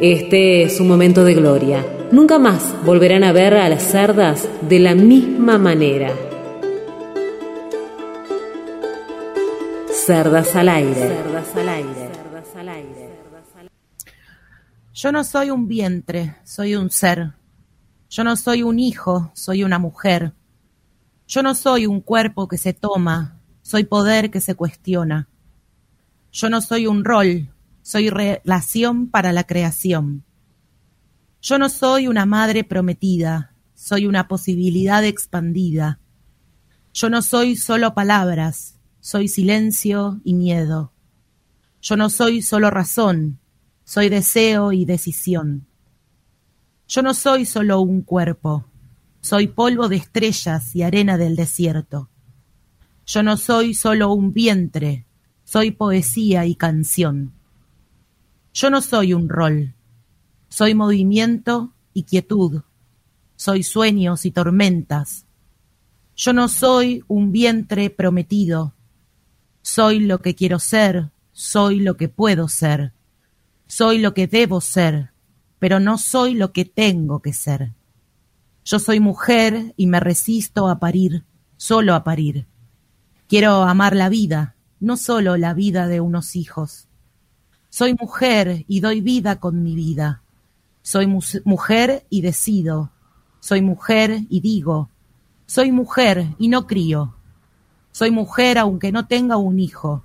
Este es un momento de gloria. Nunca más volverán a ver a las cerdas de la misma manera. Cerdas al aire. Cerdas al aire. Yo no soy un vientre, soy un ser. Yo no soy un hijo, soy una mujer. Yo no soy un cuerpo que se toma, soy poder que se cuestiona. Yo no soy un rol, soy relación para la creación. Yo no soy una madre prometida, soy una posibilidad expandida. Yo no soy solo palabras, soy silencio y miedo. Yo no soy solo razón, soy deseo y decisión. Yo no soy solo un cuerpo, soy polvo de estrellas y arena del desierto. Yo no soy solo un vientre, soy poesía y canción. Yo no soy un rol, soy movimiento y quietud, soy sueños y tormentas. Yo no soy un vientre prometido, soy lo que quiero ser, soy lo que puedo ser. Soy lo que debo ser, pero no soy lo que tengo que ser. Yo soy mujer y me resisto a parir, solo a parir. Quiero amar la vida, no solo la vida de unos hijos. Soy mujer y doy vida con mi vida. Soy mujer y decido. Soy mujer y digo. Soy mujer y no crío. Soy mujer aunque no tenga un hijo.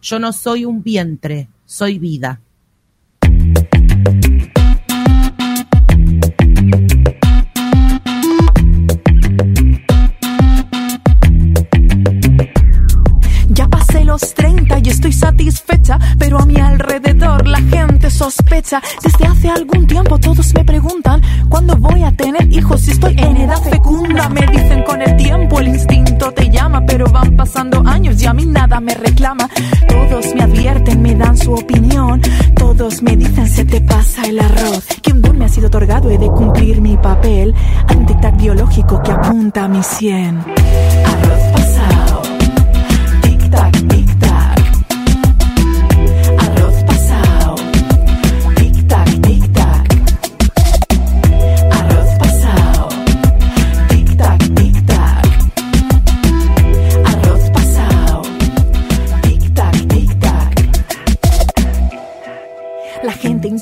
Yo no soy un vientre, soy vida. Desde hace algún tiempo todos me preguntan cuándo voy a tener hijos si estoy en edad fecunda. Me dicen con el tiempo el instinto te llama, pero van pasando años y a mí nada me reclama. Todos me advierten, me dan su opinión. Todos me dicen se te pasa el arroz. Que un don me ha sido otorgado, he de cumplir mi papel. Hay un tic biológico que apunta a mi cien. Arroz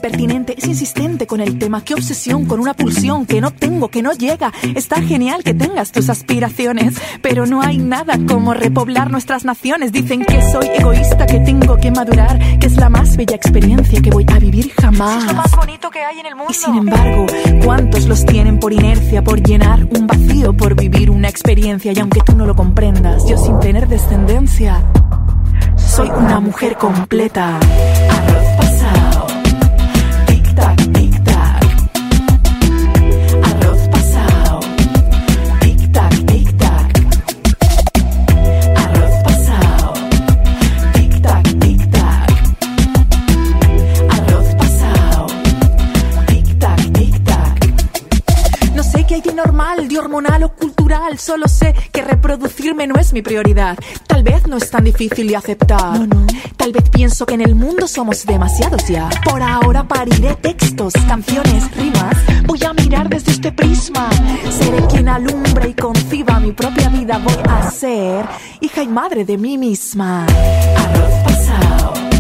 impertinente, es insistente con el tema. Qué obsesión con una pulsión que no tengo, que no llega. Está genial que tengas tus aspiraciones, pero no hay nada como repoblar nuestras naciones. Dicen que soy egoísta, que tengo que madurar, que es la más bella experiencia que voy a vivir jamás. Es lo más bonito que hay en el mundo. Y sin embargo, ¿cuántos los tienen por inercia, por llenar un vacío, por vivir una experiencia? Y aunque tú no lo comprendas, yo sin tener descendencia, soy una mujer completa. Solo sé que reproducirme no es mi prioridad. Tal vez no es tan difícil de aceptar. No, no. Tal vez pienso que en el mundo somos demasiados ya. Por ahora pariré textos, canciones, rimas. Voy a mirar desde este prisma. Seré quien alumbre y conciba mi propia vida. Voy a ser hija y madre de mí misma. Arroz pasado.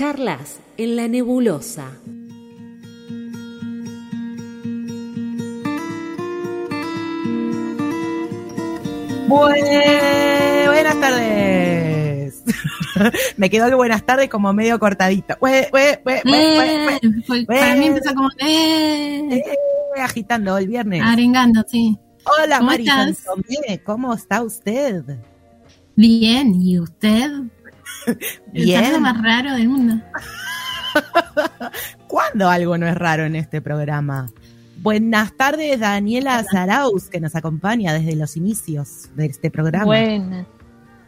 Encontrarlas en la nebulosa. buenas tardes. Me quedó el buenas tardes como medio cortadito. Eh, para mí empezó como eh. Eh, agitando el viernes. Arengando, sí. Hola, María ¿cómo está usted? Bien, ¿y usted? Bien. Es lo más raro del mundo. ¿Cuándo algo no es raro en este programa? Buenas tardes, Daniela Zaraus, que nos acompaña desde los inicios de este programa. Buenas.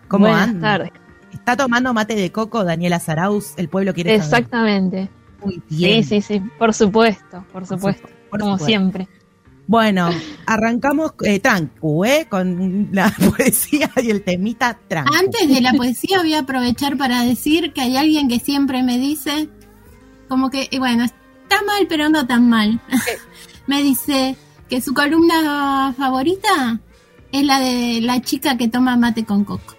¿Cómo Buenas tardes. ¿Está tomando mate de coco Daniela Zaraus? El pueblo quiere saber. Exactamente. Muy bien. Sí, sí, sí, por supuesto, por supuesto, como siempre. Bueno, arrancamos eh, trancu, ¿eh? Con la poesía y el temita trancu. Antes de la poesía voy a aprovechar para decir que hay alguien que siempre me dice, como que, bueno, está mal, pero no tan mal me dice que su columna favorita es la de la chica que toma mate con coco.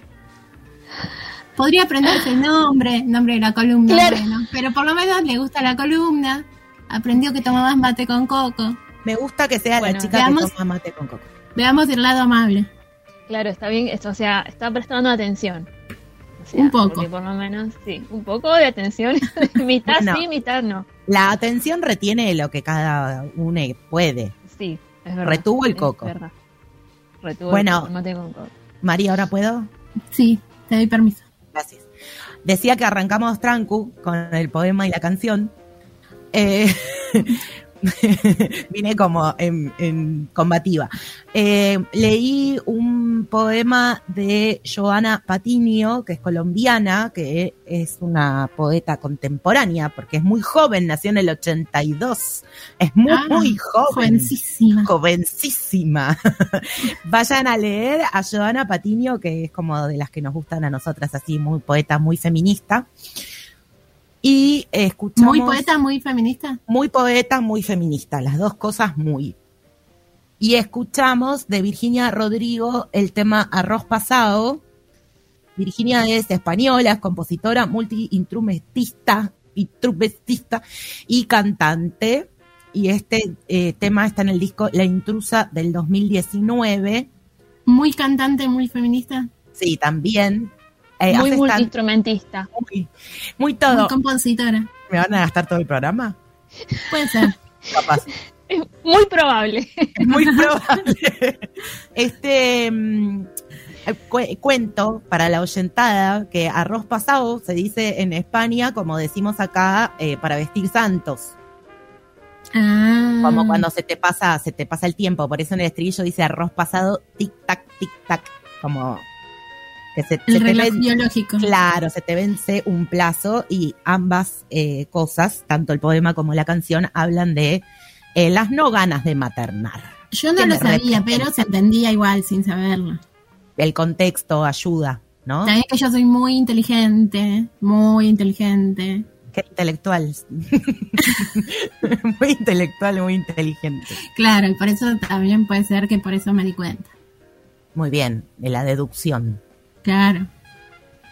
Podría aprenderse el nombre, nombre de la columna, pero por lo menos le gusta la columna. Aprendió que toma más mate con coco. Me gusta que sea la chica que toma mate con coco. Veamos el lado amable. Claro, está bien, esto, o sea, está prestando atención. un poco. Por lo menos, sí, un poco de atención. mitad sí, mitad no. La atención retiene lo que cada uno puede. Sí, es verdad. Retuvo el coco. Es verdad. Retuvo bueno, el mate con coco. María, ¿ahora puedo? Sí, te doy permiso. Gracias. Decía que arrancamos Trancu con el poema y la canción. Eh, vine como en, combativa. Eh, leí un poema de Joana Patiño, que es colombiana, que es una poeta contemporánea, porque es muy joven, nació en el 82. Es muy, ah, muy joven. Jovencísima. Jovencísima. Vayan a leer a Joana Patiño, que es como de las que nos gustan a nosotras, así, muy poeta, muy feminista. Y escuchamos... Muy poeta, muy feminista. Muy poeta, muy feminista, las dos cosas muy. Y escuchamos de Virginia Rodrigo el tema Arroz Pasado. Virginia es española, es compositora, multi-instrumentista y cantante. Y este eh, tema está en el disco La Intrusa del 2019. Muy cantante, muy feminista. Sí, también. Eh, muy multiinstrumentista. Muy, muy todo. Muy compositora. ¿Me van a gastar todo el programa? Puede ser. Capaz. Es muy probable. muy probable. Este mm, cuento para la oyentada que arroz pasado se dice en España, como decimos acá, eh, para vestir santos. Ah. Como cuando se te pasa, se te pasa el tiempo. Por eso en el estribillo dice arroz pasado, tic tac, tic tac. Como el reloj biológico. Claro, se te vence un plazo y ambas eh, cosas, tanto el poema como la canción, hablan de eh, las no ganas de maternar. Yo no lo sabía, pero se entendía igual sin saberlo. El contexto ayuda, ¿no? Sabes que yo soy muy inteligente, muy inteligente. Qué intelectual. muy intelectual, muy inteligente. Claro, y por eso también puede ser que por eso me di cuenta. Muy bien, de la deducción. Claro.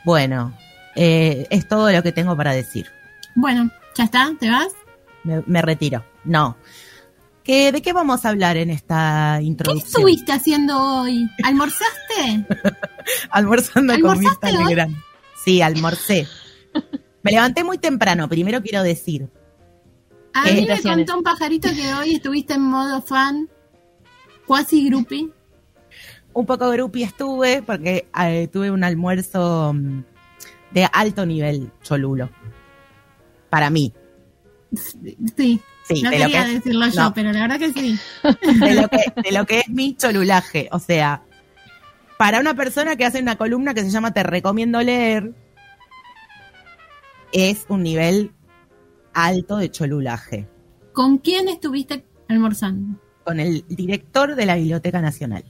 Bueno, eh, es todo lo que tengo para decir. Bueno, ¿ya está? ¿Te vas? Me, retiro. No. ¿Qué, ¿De qué vamos a hablar en esta introducción? ¿Qué estuviste haciendo hoy? ¿Almorzaste? Almorzando con mis Telegram. Sí, almorcé. Me levanté muy temprano, primero quiero decir. A mí me contó un pajarito que hoy estuviste en modo fan, cuasi groupie un poco grupi estuve porque eh, tuve un almuerzo mm, de alto nivel cholulo. Para mí. Sí. sí no quería decirlo yo, pero la verdad que sí. De lo que, de lo que es mi cholulaje. O sea, para una persona que hace una columna que se llama Te recomiendo leer, es un nivel alto de cholulaje. ¿Con quién estuviste almorzando? Con el director de la Biblioteca Nacional.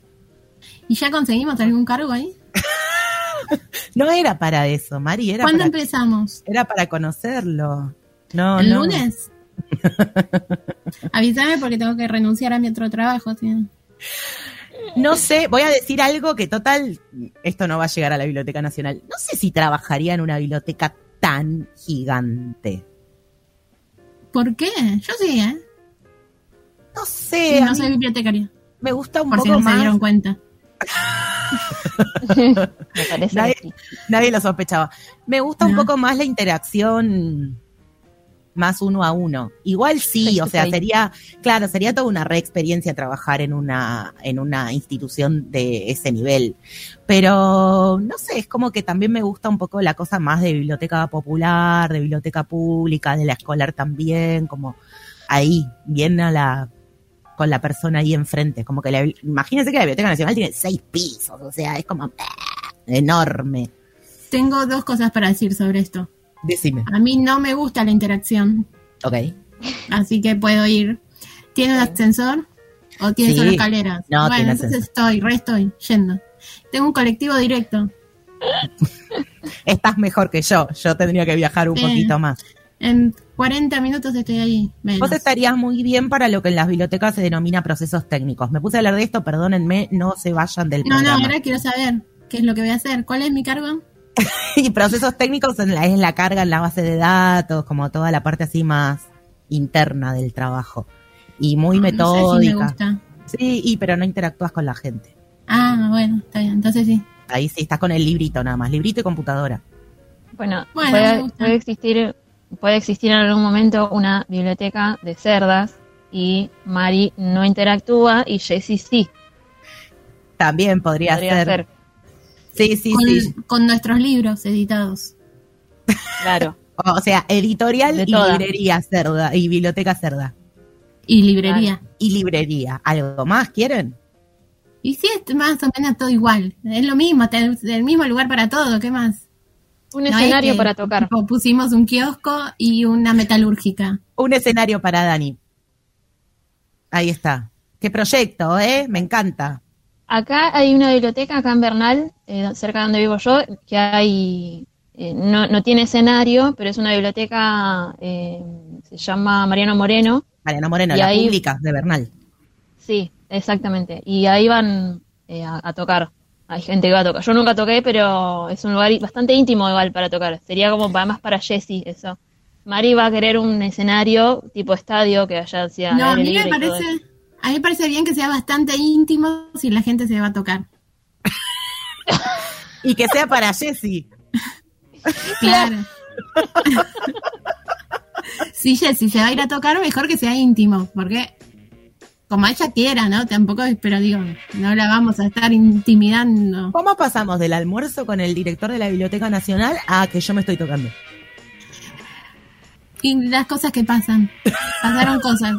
¿Y ya conseguimos algún cargo ahí? no era para eso, Mari. Era ¿Cuándo empezamos? Era para conocerlo. No, ¿El lunes? Avísame porque tengo que renunciar a mi otro trabajo. No sé, voy a decir algo que total, esto no va a llegar a la Biblioteca Nacional. No sé si trabajaría en una biblioteca tan gigante. ¿Por qué? Yo sí, ¿eh? No sé, no a soy bibliotecaria. me gusta un Por si poco no se más. dieron cuenta. Me parece Nadie-. Nadie lo sospechaba. Me gusta un poco más la interacción más uno a uno. Igual sí, Face o to sea, sería, claro, sería toda una re experiencia trabajar en una, en una institución de ese nivel. Pero, no sé, es como que también me gusta un poco la cosa más de biblioteca popular, de biblioteca pública, de la escolar también, como ahí, bien a la, con la persona ahí enfrente. Como que la, imagínense que la Biblioteca Nacional tiene seis pisos, o sea, es como enorme. Tengo dos cosas para decir sobre esto. Decime. A mí no me gusta la interacción, Ok. así que puedo ir. ¿Tiene un ascensor o tiene Sí. solo escaleras? No, bueno, tiene entonces ascensor. estoy, re estoy, yendo. Tengo un colectivo directo. Estás mejor que yo. Yo tendría que viajar un Sí. poquito más. En 40 minutos estoy ahí. menos. Vos estarías muy bien para lo que en las bibliotecas se denomina procesos técnicos. Me puse a hablar de esto, perdónenme, no se vayan del No, no, programa. ahora quiero saber qué es lo que voy a hacer. ¿Cuál es mi cargo? Y procesos técnicos en la- es la carga en la base de datos, como toda la parte así más interna del trabajo. Y muy No sé si me metódica. gusta. sí, y pero no interactúas con la gente. Ah, bueno, está bien. Entonces sí. Ahí sí estás con el librito nada más, librito y computadora. Bueno, puede existir puede existir en algún momento una biblioteca de cerdas y Mari no interactúa y Jessie sí. También podría, Podría ser. ser, Sí, sí, con, sí. con nuestros libros editados. claro. O sea, editorial De y librería cerda y biblioteca cerda. Y librería. Y librería. ¿Algo más quieren? Y sí, es más o menos todo igual. Es lo mismo, el mismo lugar para todo. ¿Qué más? Un No es escenario que, para tocar. tipo, pusimos un kiosco y una metalúrgica. Un escenario para Dani. Ahí está. Qué proyecto, ¿eh? Me encanta. Acá hay una biblioteca, acá en Bernal, eh, cerca de donde vivo yo, que hay, eh, no, no tiene escenario, pero es una biblioteca, eh, se llama Mariano Moreno. Mariana Moreno, Y la ahí- pública de Bernal. Sí, exactamente. Y ahí van eh, a, a tocar. Hay gente que va a tocar. Yo nunca toqué, pero es un lugar bastante íntimo igual para tocar. Sería como para, más para Jessie eso. Mari va a querer un escenario tipo estadio que haya hacia No, a mí me parece, a mí me parece bien que sea bastante íntimo si la gente se va a tocar. Y que sea para Jessy. Claro. si Jessy se va a ir a tocar, mejor que sea íntimo, porque como ella quiera, ¿no? Tampoco, pero digo, no la vamos a estar intimidando. ¿Cómo pasamos del almuerzo con el director de la Biblioteca Nacional a que yo me estoy tocando? Y las cosas que pasan. Pasaron cosas.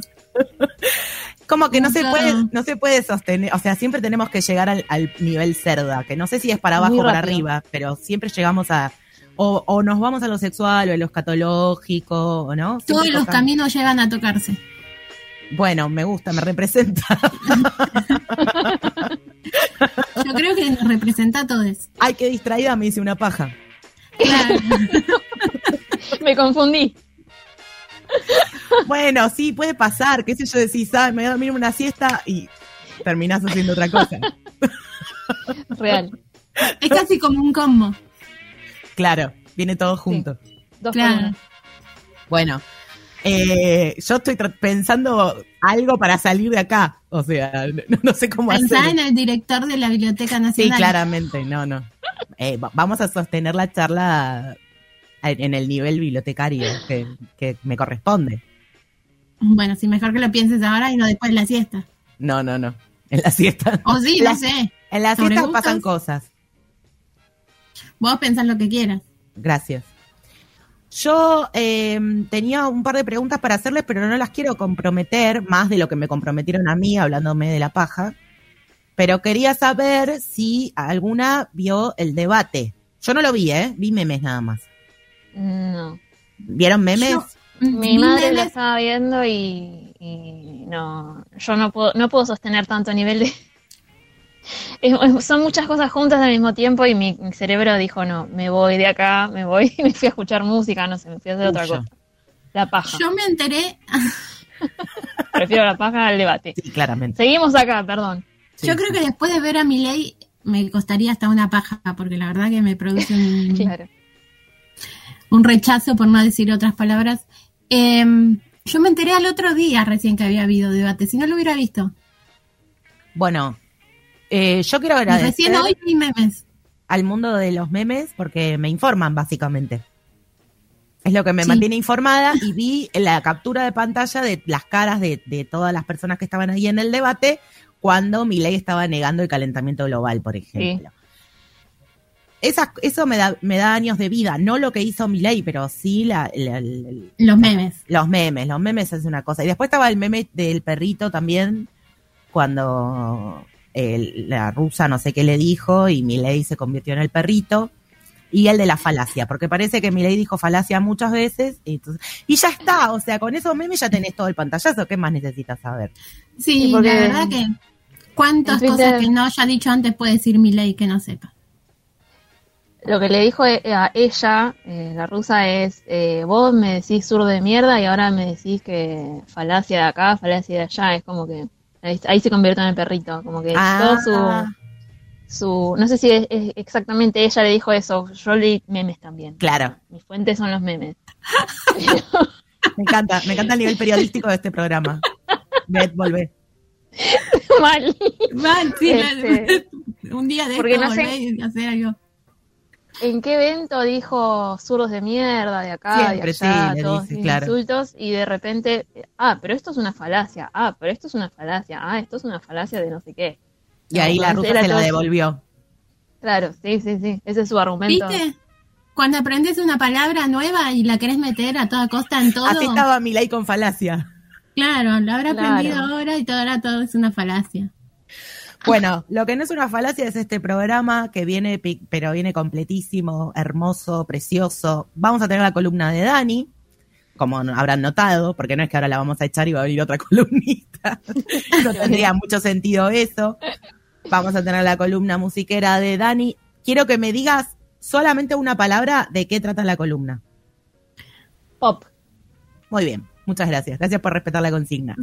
Como que no se puede, no se puede sostener, o sea, siempre tenemos que llegar al, al nivel cerda, que no sé si es para abajo o para arriba, pero siempre llegamos a, o, o nos vamos a lo sexual o a lo escatológico, ¿o no? Siempre Todos los caminos llevan a tocarse. Bueno, me gusta, me representa. Yo creo que nos representa a todos. Ay, qué distraída me hice una paja. Claro. Me confundí. Bueno, sí, puede pasar, qué sé yo, decís, ah, me voy a dormir una siesta y terminás haciendo otra cosa. Real. Es casi como un combo. Claro, viene todo junto. Dos Claro. Bueno, eh, yo estoy pensando algo para salir de acá. O sea, no, no sé cómo Pensá hacer. en el director de la Biblioteca Sí, Nacional. claramente, no, no. Eh, va- vamos a sostener la charla en en el nivel bibliotecario que, que me corresponde. Bueno, sí, mejor que lo pienses ahora y no después de la siesta. No, no, no. En la siesta. O sí, La- no sé. En la ¿Sobre siesta pasan cosas. Vos pensás lo que quieras. Gracias. Yo eh, tenía un par de preguntas para hacerles, pero no las quiero comprometer más de lo que me comprometieron a mí hablándome de la paja. Pero quería saber si alguna vio el debate. Yo no lo vi, ¿eh? Vi memes nada más. No. ¿Vieron memes? Yo- Mi vi madre lo memes- estaba viendo y, y no, yo no puedo, no puedo sostener tanto nivel de... Es- es- son muchas cosas juntas al mismo tiempo y mi, mi cerebro dijo, no, me voy de acá, me voy, y me fui a escuchar música, no sé, me fui a hacer otra cosa. La paja. Yo me enteré, Prefiero la paja al debate. Sí, claramente. Seguimos acá, perdón. Sí, yo creo sí. que después de ver a Milei me costaría hasta una paja, porque la verdad que me produce un, Claro. un rechazo, por no decir otras palabras. Em, yo me enteré al otro día recién que había habido debate, si no lo hubiera visto. Bueno, eh, yo quiero agradecer Recién hoy vi memes. al mundo de los memes porque me informan básicamente. Es lo que me Sí. mantiene informada y vi la captura de pantalla de las caras de, de todas las personas que estaban ahí en el debate cuando Milei estaba negando el calentamiento global, por ejemplo. Esas- eso me da, me da años de vida, no lo que hizo Milei, pero sí la, la- la- Los memes. los memes, los memes es una cosa. Y después estaba el meme del perrito también, cuando la rusa no sé qué le dijo y Milei se convirtió en el perrito. Y el de la falacia, porque parece que Milei dijo falacia muchas veces. Y, entonces- y ya está, o sea, con esos memes ya tenés todo el pantallazo. ¿Qué más necesitas saber? Sí, Sí, porque la verdad que cuántas cosas que no haya dicho antes puede decir mi ley que no sepa. Lo que le dijo e- a ella, eh, la rusa, es, eh, vos me decís sur de mierda y ahora me decís que falacia de acá, falacia de allá, es como que ahí, ahí se convierte en el perrito, como que Ah. todo su, su, no sé si es, es exactamente ella le dijo eso, yo leí memes también. Claro, Mis fuentes son los memes. me encanta, me encanta el nivel periodístico de este programa. Beth, volvé. Mal. Mal, sí, Este, un día de porque esto no sé- y hacer algo. ¿En qué evento dijo zurdos de mierda de acá, Siempre, de allá, sí, todos dice, mis claro. insultos y de repente, ah, pero esto es una falacia, ah, pero esto es una falacia, ah, esto es una falacia de no sé qué. Y ahí la rusa se la todo- devolvió. Claro, sí, sí, sí, ese es su argumento. ¿Viste? Cuando aprendes una palabra nueva y la querés meter a toda costa en todo, Así estaba Milei con falacia. claro, lo habrá Claro. aprendido ahora y todo ahora todo es una falacia. Bueno, lo que no es una falacia es este programa que viene, pero viene completísimo, hermoso, precioso. Vamos a tener la columna de Dani, como habrán notado, porque no es que ahora la vamos a echar y va a venir otra columnista. no tendría mucho sentido eso. Vamos a tener la columna musiquera de Dani. Quiero que me digas solamente una palabra de qué trata la columna. Pop. Muy bien, muchas gracias. Gracias por respetar la consigna.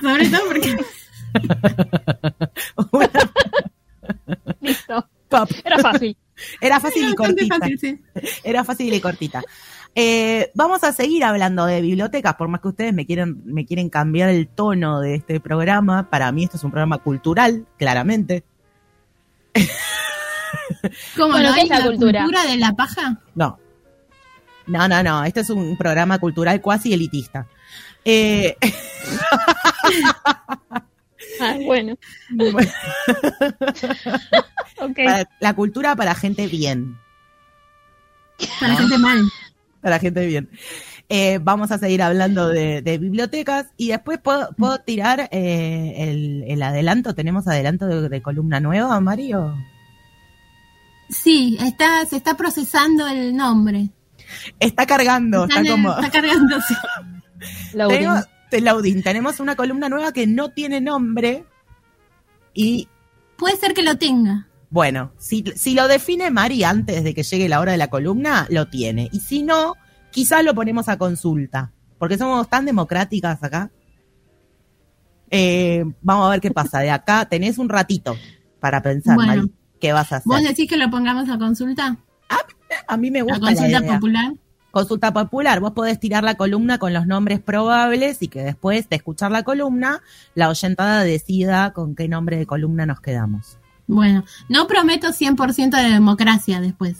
Sobre todo porque Listo. Pop. Era fácil. Era fácil y es bastante cortita. fácil, sí. Era fácil y cortita. Eh, vamos a seguir hablando de bibliotecas, por más que ustedes me quieren, me quieren cambiar el tono de este programa. Para mí esto es un programa cultural, claramente. ¿Cómo Bueno, no ¿qué hay es la cultura? de la paja? No. No, no, no. Este es un programa cultural cuasi elitista. Eh, Ah, bueno, para- la cultura para gente bien. Para gente mal. Para gente bien. Eh, vamos a seguir hablando de, de bibliotecas y después puedo, puedo tirar eh, el, el adelanto. ¿Tenemos adelanto de, de columna nueva, Mario? Sí, está, se está procesando el nombre. Está cargando, está, el- como... está cargándose. Tenemos, te- Laudín, tenemos una columna nueva que no tiene nombre y Puede ser que lo tenga. bueno, si, si lo define Mari antes de que llegue la hora de la columna, lo tiene. Y si no, quizás lo ponemos a consulta, porque somos tan democráticas acá. Eh, vamos a ver qué pasa. De acá tenés un ratito para pensar, Bueno. Mari, qué vas a hacer. ¿Vos decís que lo pongamos a consulta? a mí me La gusta la consulta idea. popular. Consulta popular, vos podés tirar la columna con los nombres probables y que después de escuchar la columna, la oyentada decida con qué nombre de columna nos quedamos. Bueno, no prometo 100% de democracia después.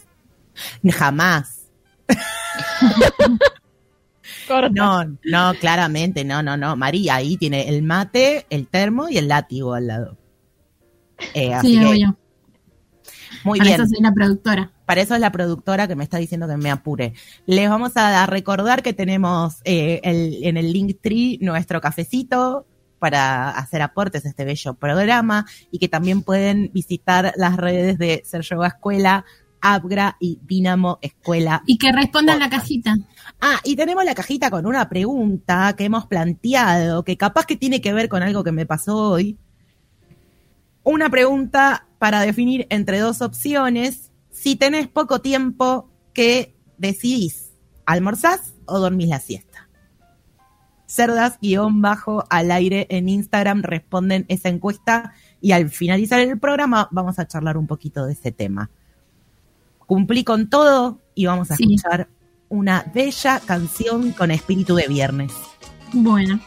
Jamás. Corta. No, no, claramente, no, no, no. María ahí tiene el mate, el termo y el látigo al lado. Eh, así Sí, que, obvio. muy Para bien. eso soy la productora. Para eso es la productora que me está diciendo que me apure. Les vamos a recordar que tenemos eh, el- en el Linktree nuestro cafecito para hacer aportes a este bello programa y que también pueden visitar las redes de Ser Yoga Escuela, Abgra y Dinamo Escuela. Y que respondan la cajita. Ah, y tenemos la cajita con una pregunta que hemos planteado, que capaz que tiene que ver con algo que me pasó hoy. Una pregunta para definir entre dos opciones. Si tenés poco tiempo, ¿qué decidís? ¿Almorzás o dormís la siesta? Cerdas guion bajo al aire en Instagram responden esa encuesta y al finalizar el programa vamos a charlar un poquito de ese tema. Cumplí con todo y vamos a Sí. escuchar una bella canción con espíritu de viernes. Bueno.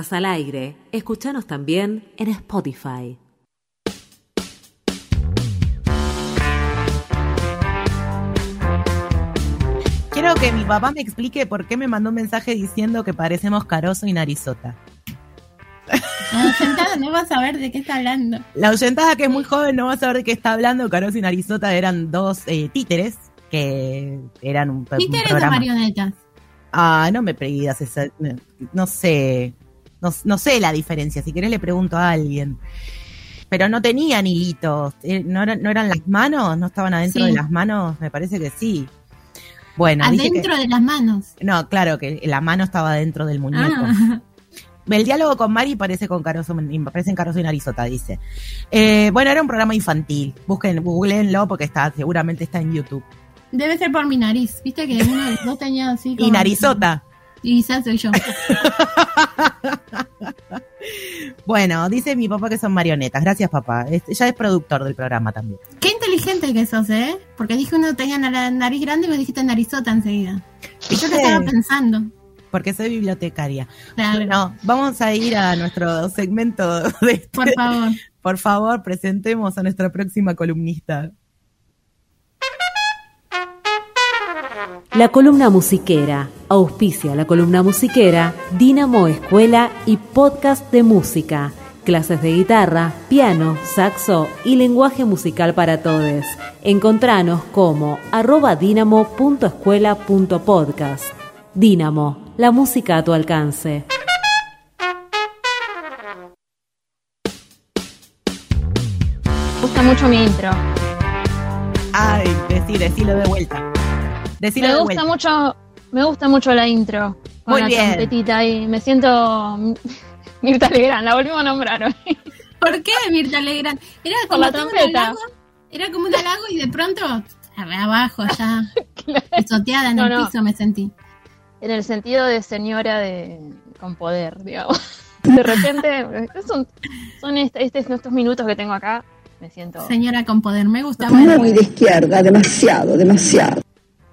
Al aire. Escúchanos también en Spotify. Quiero que mi papá me explique por qué me mandó un mensaje diciendo que parecemos Caroso y Narizota. La oyentada no va a saber de qué está hablando. La oyentada que es muy joven no va a saber de qué está hablando. Caroso y Narizota eran dos eh, títeres que eran un, títeres o marionetas. Ah, no me esa, no sé, no, sé la diferencia, si querés le pregunto a alguien. Pero no tenían hilitos, eh, ¿no, no eran las manos? ¿No estaban adentro de las manos? Me parece que sí. Bueno, adentro de las manos. No, claro, que la mano estaba dentro del muñeco. Ah. El diálogo con Mari parece con Caroso, parece en Caroso y Narizota, dice. Eh, bueno, era un programa infantil. Busquen, googleenlo porque está, seguramente está en YouTube. Debe ser por mi nariz, viste que uno dos tenía así Y narizota. Y ya soy yo. bueno, dice mi papá que son marionetas. Gracias, papá. ya es productor del programa también. Qué inteligente que sos, ¿eh? Porque dije uno tenía la nariz grande y me dijiste narizota enseguida. Y yo te estaba pensando. Porque soy bibliotecaria. Claro. vamos a ir a nuestro segmento de este. Por favor. Por favor, presentemos a nuestra próxima columnista. La columna musiquera. Auspicia la columna musiquera Dinamo Escuela y Podcast de Música. Clases de guitarra, piano, saxo y lenguaje musical para todos. Encontranos como arroba dinamo.escuela.podcast. Dinamo, la música a tu alcance. Me gusta mucho mi intro. Ay, decí, decilo de vuelta me gusta mucho, me gusta mucho la intro con Muy la bien. trompetita y me siento Mirta Legrand, la volvimos a nombrar hoy. ¿Por qué Mirta Legrand? Era como la trompeta. era como un halago y de pronto abajo ya pisoteada en el piso me sentí. En el sentido de señora de con poder, digamos. de repente, son, son este, este- estos minutos que tengo acá, me siento... Señora con poder, me gusta. Muy de izquierda, demasiado, demasiado.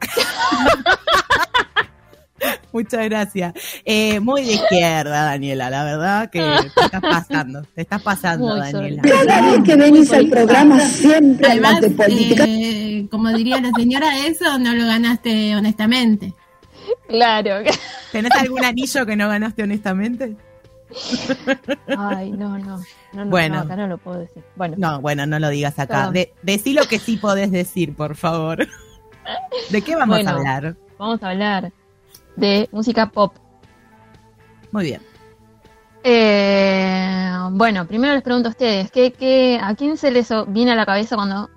Muchas gracias. Eh, muy de izquierda, Daniela, la verdad que te estás pasando. Te estás pasando, Muy Daniela. Cada vez que venís al programa siempre Además, hablas de política. eh, como diría la señora, eso no lo ganaste honestamente. Claro. ¿Tenés algún anillo que no ganaste honestamente? Ay, no, no. no, no Bueno. no, acá no lo puedo decir. Bueno, No, bueno, no lo digas acá. De, decí lo que sí podés decir, por favor. ¿De qué vamos Bueno. a hablar? vamos a hablar de música pop. Muy bien. Eh, bueno, primero les pregunto a ustedes, ¿qué, qué, ¿a quién se les viene a la cabeza cuando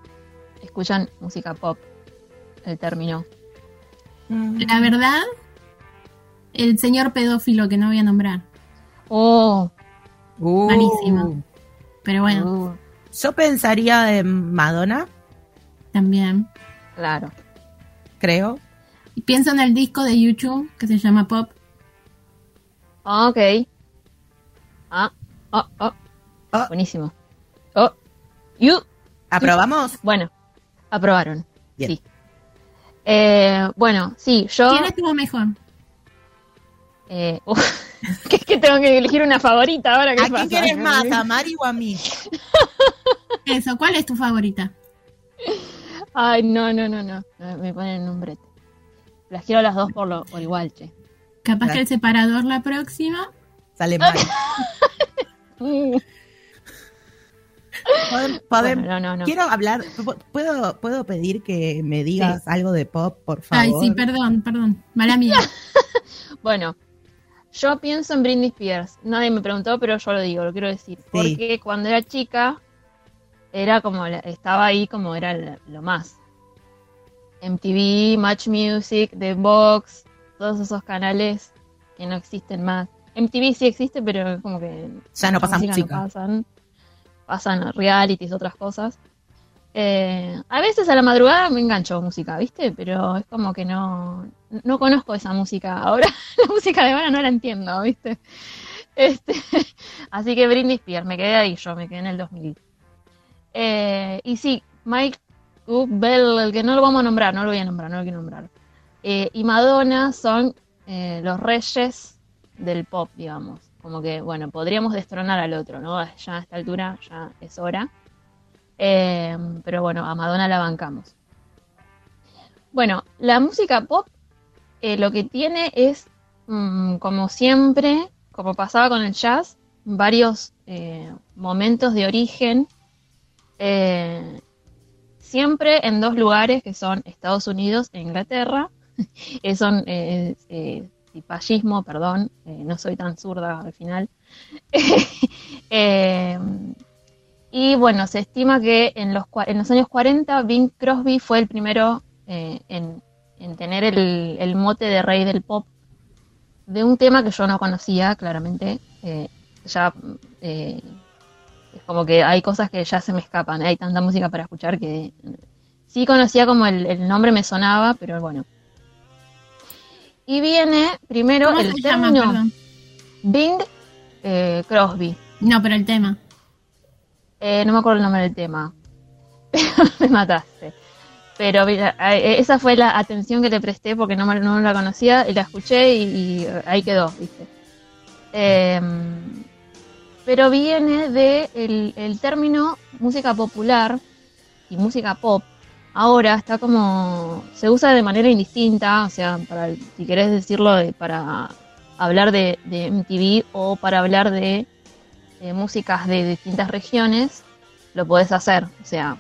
escuchan música pop? El término. La verdad, el señor pedófilo que no voy a nombrar. Oh, Uh, Malísimo. Pero bueno, uh, Yo pensaría en Madonna, también. claro. Creo. Y pienso en el disco de YouTube que se llama Pop. Ah, ok. Ah, oh, oh, Oh. buenísimo. Oh, you. ¿Aprobamos? Bueno, aprobaron. Bien. Sí. Eh, bueno, sí, yo. ¿Quién estuvo mejor? Eh, uf, que es que tengo que elegir una favorita ahora. ¿qué ¿A quién quieres más? ¿A Mari o a mí? Eso, ¿cuál es tu favorita? Ay, no, no, no, no. Me- ponen en un brete. Las quiero a las dos por, lo, por igual, che. Capaz que el separador la próxima. Sale. Mm, Podem- podem- bueno, no, no, no. Quiero hablar, ¿puedo, ¿puedo pedir que me digas algo de pop, por favor? Ay, sí, perdón, perdón. Mala mía. Bueno, yo pienso en Britney Spears. Nadie me preguntó, pero yo lo digo, lo quiero decir. Porque cuando era chica, era como, estaba ahí como era lo más. MTV, Match Music, The Box, todos esos canales que no existen más. MTV sí existe, pero como que Ya no mucha pasa música. No pasan, pasan realities, otras cosas. Eh, a veces a la madrugada me engancho música, ¿viste? Pero es como que no, no conozco esa música. Ahora la música de ahora no la entiendo, ¿viste? Este, así que Britney Spears, me quedé ahí yo, me quedé en el 2000. Eh, y sí, Mike Bell, el que no lo vamos a nombrar, no lo voy a nombrar, no lo quiero nombrar. Eh, y Madonna son eh, los reyes del pop, digamos. Como que, bueno, podríamos destronar al otro, ¿no? Ya a esta altura ya es hora. Pero bueno, a Madonna la bancamos. Bueno, la música pop lo que tiene es, mm, como siempre, como pasaba con el jazz, varios momentos de origen, eh, siempre en dos lugares que son Estados Unidos e Inglaterra. Eh, son eh, eh, cipallismo, perdón, eh, no soy tan zurda al final. Eh, y bueno, se estima que en los, en los años 40 Bing Crosby fue el primero eh, en, en tener el, el mote de rey del pop de un tema que yo no conocía, claramente. Eh, ya eh, como que hay cosas que ya se me escapan, hay tanta música para escuchar que sí conocía como el, el nombre me sonaba, pero bueno. Y viene primero ¿Cómo el se llama? término Perdón. Bing eh, Crosby. No, pero el tema. Eh, no me acuerdo el nombre del tema. me mataste. Pero mira, eh, esa fue la atención que le presté porque no, no la conocía y la escuché y, y ahí quedó, ¿viste? Eh, pero viene de el, término música popular y música pop. Ahora está como. se usa de manera indistinta, o sea, para, si querés decirlo, de- para hablar de, de MTV o para hablar de eh, músicas de distintas regiones, lo podés hacer. O sea,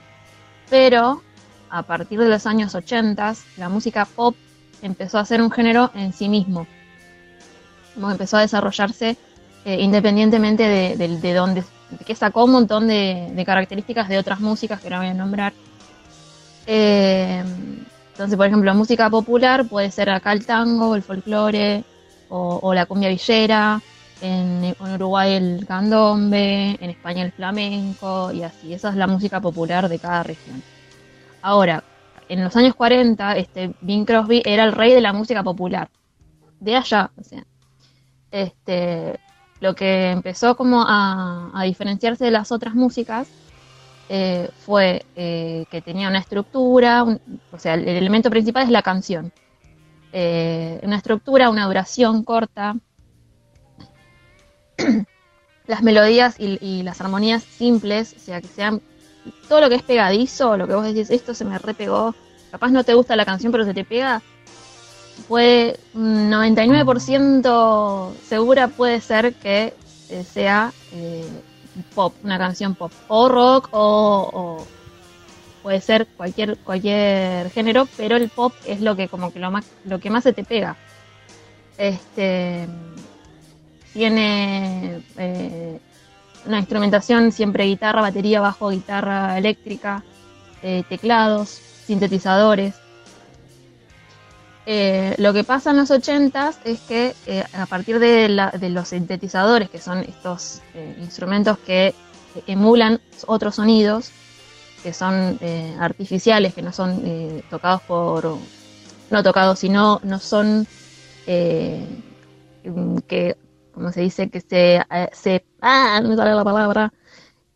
pero a partir de los años 80, la música pop empezó a ser un género en sí mismo. Como empezó a desarrollarse eh, independientemente de, de, de dónde, de que sacó un montón de, características de otras músicas que no voy a nombrar. Eh, entonces, por ejemplo, música popular puede ser acá el tango, el folclore o, la cumbia villera, en, Uruguay el candombe, en España el flamenco y así. Esa es la música popular de cada región. Ahora, en los años 40, este Bing Crosby era el rey de la música popular. De allá. Este, lo que empezó como a, diferenciarse de las otras músicas eh, fue eh, que tenía una estructura, un- o sea, el, el elemento principal es la canción. Eh, una estructura, una duración corta. las melodías y, y las armonías simples, o sea, que sean todo lo que es pegadizo, lo que vos decís, esto se me repegó, capaz no te gusta la canción, pero se te pega, puede, un 99% segura puede ser que eh, sea eh, pop, una canción pop, o rock, o, o puede ser cualquier, cualquier género, pero el pop es lo que como que lo más, lo que más se te pega. Este tiene eh, una instrumentación siempre guitarra, batería, bajo, guitarra eléctrica, eh, teclados, sintetizadores. Eh, lo que pasa en los 80s es que eh, a partir de, la- de los sintetizadores, que son estos eh, instrumentos que emulan otros sonidos, que son artificiales, que no son tocados por, no tocados, sino no son mm, que, como se dice, que se, se ah, no me sale la palabra,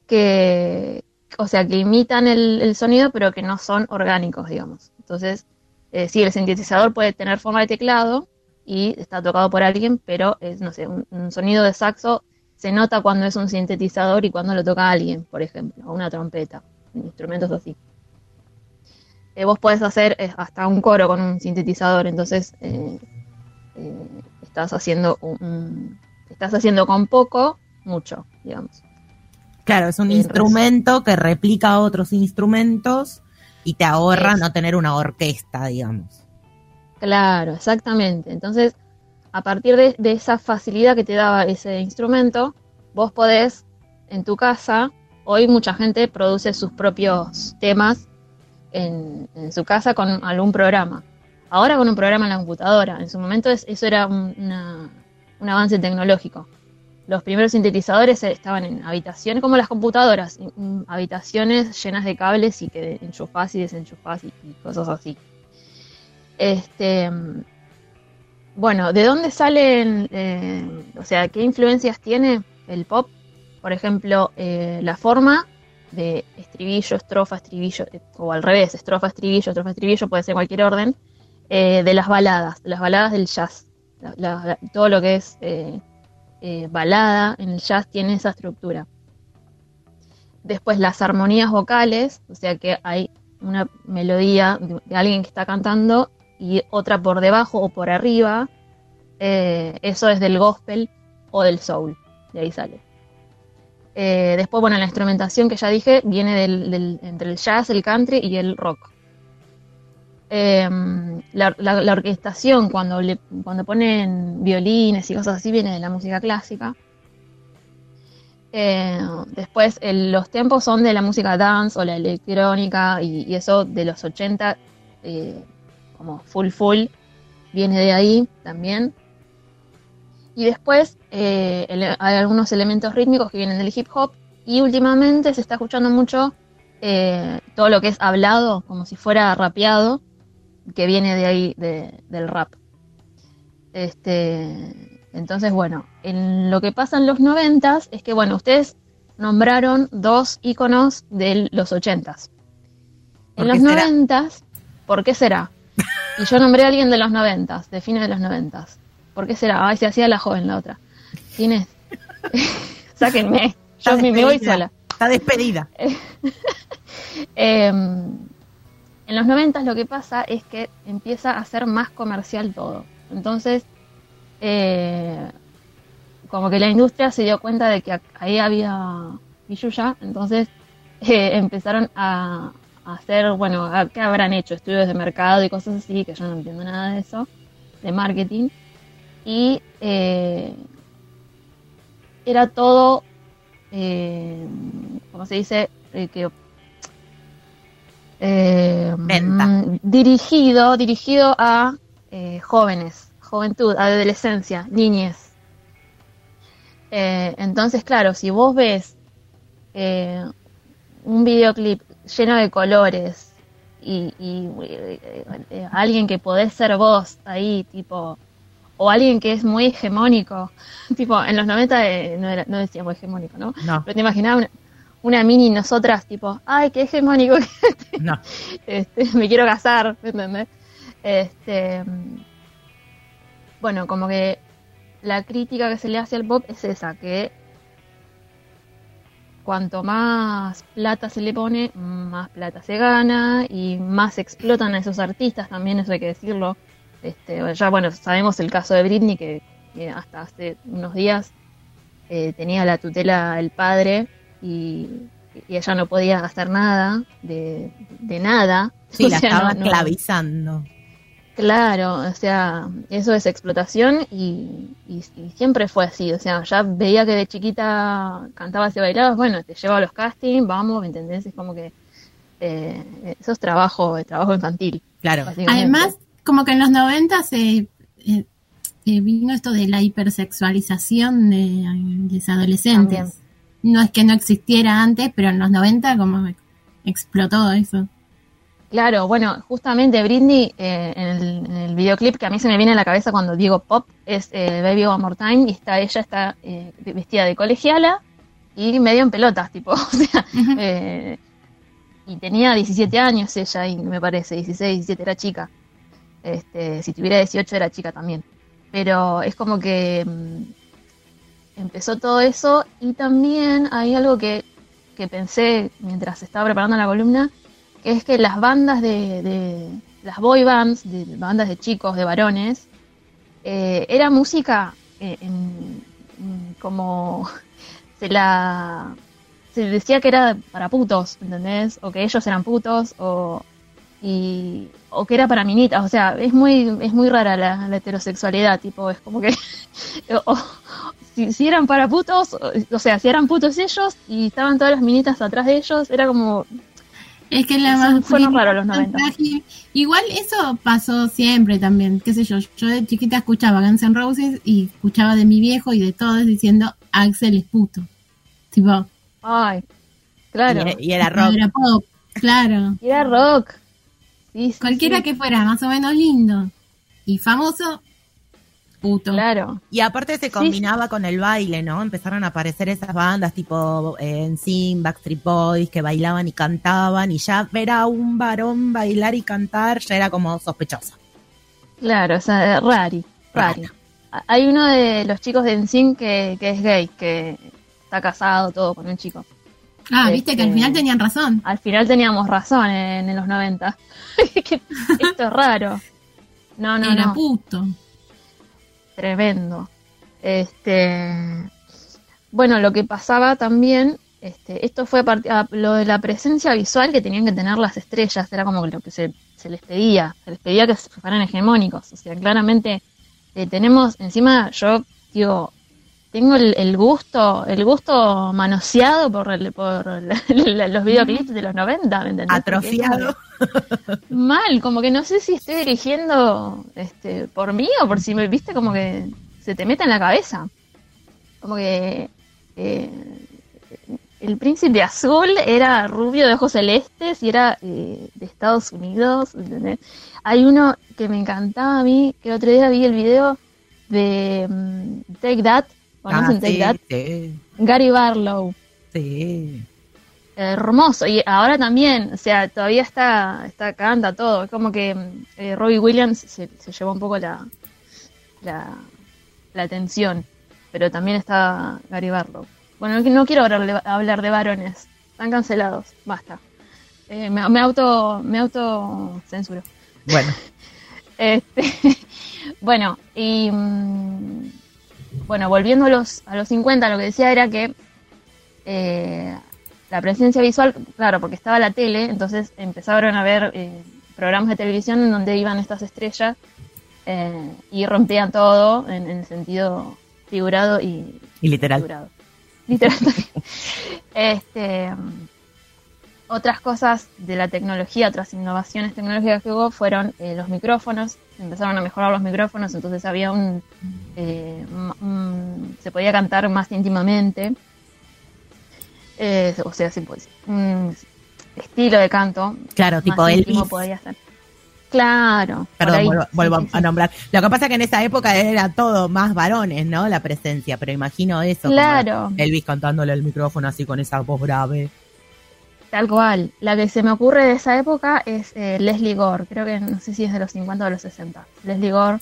que, o sea, que imitan el, el sonido, pero que no son orgánicos, digamos. Entonces, eh, sí, el sintetizador puede tener forma de teclado y está tocado por alguien, pero es, no sé, un, un sonido de saxo se nota cuando es un sintetizador y cuando lo toca alguien, por ejemplo, o una trompeta, instrumentos así. Eh, vos podés hacer eh, hasta un coro con un sintetizador, entonces eh, estás haciendo un, un- estás haciendo con poco mucho, digamos. Claro, es un En instrumento que replica otros instrumentos y te ahorra no tener una orquesta, digamos. Claro, exactamente. Entonces, a partir de, de esa facilidad que te daba ese instrumento, vos podés en tu casa, hoy mucha gente produce sus propios temas en, en su casa con algún programa. Ahora con un programa en la computadora. En su momento es- eso era un, una- un avance tecnológico. Los primeros sintetizadores estaban en habitaciones como las computadoras, habitaciones llenas de cables y que enchufás y desenchufás y, cosas así. Este, bueno, ¿de dónde salen, eh, o sea, qué influencias tiene el pop? Por ejemplo, eh, la forma de estribillo, estrofa, estribillo, eh, o al revés, estrofa, estribillo, estrofa, estribillo, puede ser cualquier orden, de las baladas, las baladas del jazz. Todo lo que es eh, balada en el jazz tiene esa estructura. Después las armonías vocales, o sea que hay una melodía de, alguien que está cantando y otra por debajo o por arriba. eh, eso es del gospel o del soul, de ahí sale. Eh, después, bueno, la instrumentación que ya dije viene del- entre el jazz, el country y el rock. Eh, la, la- la orquestación, cuando, le, cuando ponen violines y cosas así, viene de la música clásica. Eh, después, el- los tempos son de la música dance o la electrónica y, eso de los 80, eh, como full full, viene de ahí también. Y después eh, hay algunos elementos rítmicos que vienen del hip hop y últimamente se está escuchando mucho eh, todo lo que es hablado, como si fuera rapeado, que viene de ahí, de- del rap. Este, entonces, bueno, en lo que pasa en los noventas es que, bueno, ustedes nombraron dos íconos de los ochentas. ¿Por En los noventas, ¿por qué será? Y yo nombré a alguien de los noventas, de fines de los noventas. ¿Por qué será? Ay, se hacía la joven la otra. ¿Quién es? Sáquenme. Yo me, voy sola. Está despedida. Eh, en los 90 lo que pasa es que empieza a ser más comercial todo. Entonces, eh, como que la industria se dio cuenta de que ahí había billulla, entonces eh, empezaron a, hacer, bueno, a- ¿qué habrán hecho? Estudios de mercado y cosas así, que yo no entiendo nada de eso, de marketing. Y eh, era todo, eh, ¿cómo se dice? Eh, que eh, mm, dirigido, dirigido a eh, jóvenes, juventud, adolescencia, niñez. Eh, entonces, claro, si vos ves eh, un videoclip lleno de colores y, y, eh, eh, alguien que podés ser vos ahí, tipo, o alguien que es muy hegemónico. tipo, en los 90 eh, no, era, no decíamos hegemónico, ¿no? No. Pero te imaginabas una, una mini nosotras, tipo, ay, qué hegemónico. No. este, me quiero casar, ¿me entendés? Este, bueno, como que la crítica que se le hace al pop es esa, que cuanto más plata se le pone, más plata se gana y más explotan a esos artistas, también eso hay que decirlo. Este, ya bueno, sabemos el caso de Britney, que, que hasta hace unos días eh, tenía la tutela el padre y, y ella no podía hacer nada de, de nada. Sí, O la sea, estaba no- clavizando. Claro, o sea, eso es explotación y, y- y siempre fue así, o sea, ya veía que de chiquita cantabas y bailabas, bueno, te llevo a los castings, vamos, ¿me entendés? Es como que eh, eso es trabajo, trabajo infantil. Claro. Además, como que en los 90 se eh, eh, vino esto de la hipersexualización de, de los adolescentes. También. No es que no existiera antes, pero en los 90 como explotó eso. Claro, bueno, justamente Britney eh, en, el, en el videoclip que a mí se me viene a la cabeza cuando digo pop es eh, Baby One More Time y está ella está eh, vestida de colegiala y medio en pelotas, tipo, o sea, eh, y tenía 17 años ella y me parece, 16, 17 era chica. Este, si tuviera 18 era chica también. Pero es como que mm, empezó todo eso y también hay algo que, que pensé mientras estaba preparando la columna, que es que las bandas de, de- las boy bands, de bandas de chicos, de varones, eh, era música eh, en- como se la se decía que era para putos, ¿entendés? O que ellos eran putos o y o que era para minitas, o sea, es muy es muy rara la, la heterosexualidad, tipo, es como que o- si, si eran para putos, o, o sea, si eran putos ellos y estaban todas las minitas atrás de ellos, era como Es que la más fueron raros los 90. Igual eso pasó siempre también, qué sé yo, yo de chiquita escuchaba Guns N' Roses y escuchaba de mi viejo y de todos diciendo Axel es puto. Tipo, ay, claro, Y, y era rock. era pop, claro. y era rock. Sí, sí, Cualquiera sí, que fuera más o menos lindo y famoso, puto. Claro. Y aparte se combinaba con el baile, ¿no? Empezaron a aparecer esas bandas tipo eh, NSYNC, Backstreet Boys, que bailaban y cantaban, y ya ver a un varón bailar y cantar ya era como sospechoso. Claro, o sea, rari, rari. Hay uno de los chicos de NSYNC que, que es gay, que está casado todo con un chico. Ah, viste que al Este- final tenían razón. Al final teníamos razón en, en los 90. Que Esto es raro. No, no, era no. puto. Tremendo. Este, bueno, lo que pasaba también, este, esto fue a a- lo de la presencia visual que tenían que tener las estrellas, era como lo que se, se les pedía, se les pedía que fueran hegemónicos, o sea, claramente eh, tenemos, encima yo digo, tengo el, el gusto, el gusto manoseado por, el- por la- la- los videoclips de los 90, ¿me entendés? Porque es como Atrofiado. Mal, como que no sé si estoy eligiendo este, por mí o por si me viste como que se te mete en la cabeza. Como que eh, el príncipe azul era rubio de ojos celestes y era eh, de Estados Unidos. ¿entendés? Hay uno que me encantaba a mí, que el otro día vi el video de mm, Take That, ¿conocen Ah, sí, That? sí, Gary Barlow. Sí. hermoso. Y ahora también o sea todavía está está canta todo. Es como que eh, Robbie Williams se, se llevó un poco la la, la atención. Pero también está Gary Barlow. Bueno no, no quiero hablar de, hablar de varones. Están cancelados. Basta. Eh, me, me auto me auto censuro. Bueno, este, bueno, y mm, bueno, volviendo a los, a los 50, lo que decía era que eh, la presencia visual, claro, porque estaba la tele, entonces empezaron a ver eh, programas de televisión en donde iban estas estrellas eh, y rompían todo en, en sentido figurado y y literal. figurado. Literal. este, otras cosas de la tecnología, otras innovaciones tecnológicas que hubo fueron eh, los micrófonos. Empezaron a mejorar los micrófonos, entonces había un, eh, un- se podía cantar más íntimamente. Eh, o sea, sí, pues, un estilo de canto Claro, más tipo Elvis. podía ser. Claro. Perdón, ahí. vuelvo, vuelvo sí, a nombrar. Lo que pasa es que en esa época era todo más varones, ¿no? La presencia, pero imagino eso. como Claro. Elvis cantándole el micrófono así con esa voz grave. Tal cual. La que se me ocurre de esa época es eh, Leslie Gore. Creo que no sé si es de los 50 o de los 60. Leslie Gore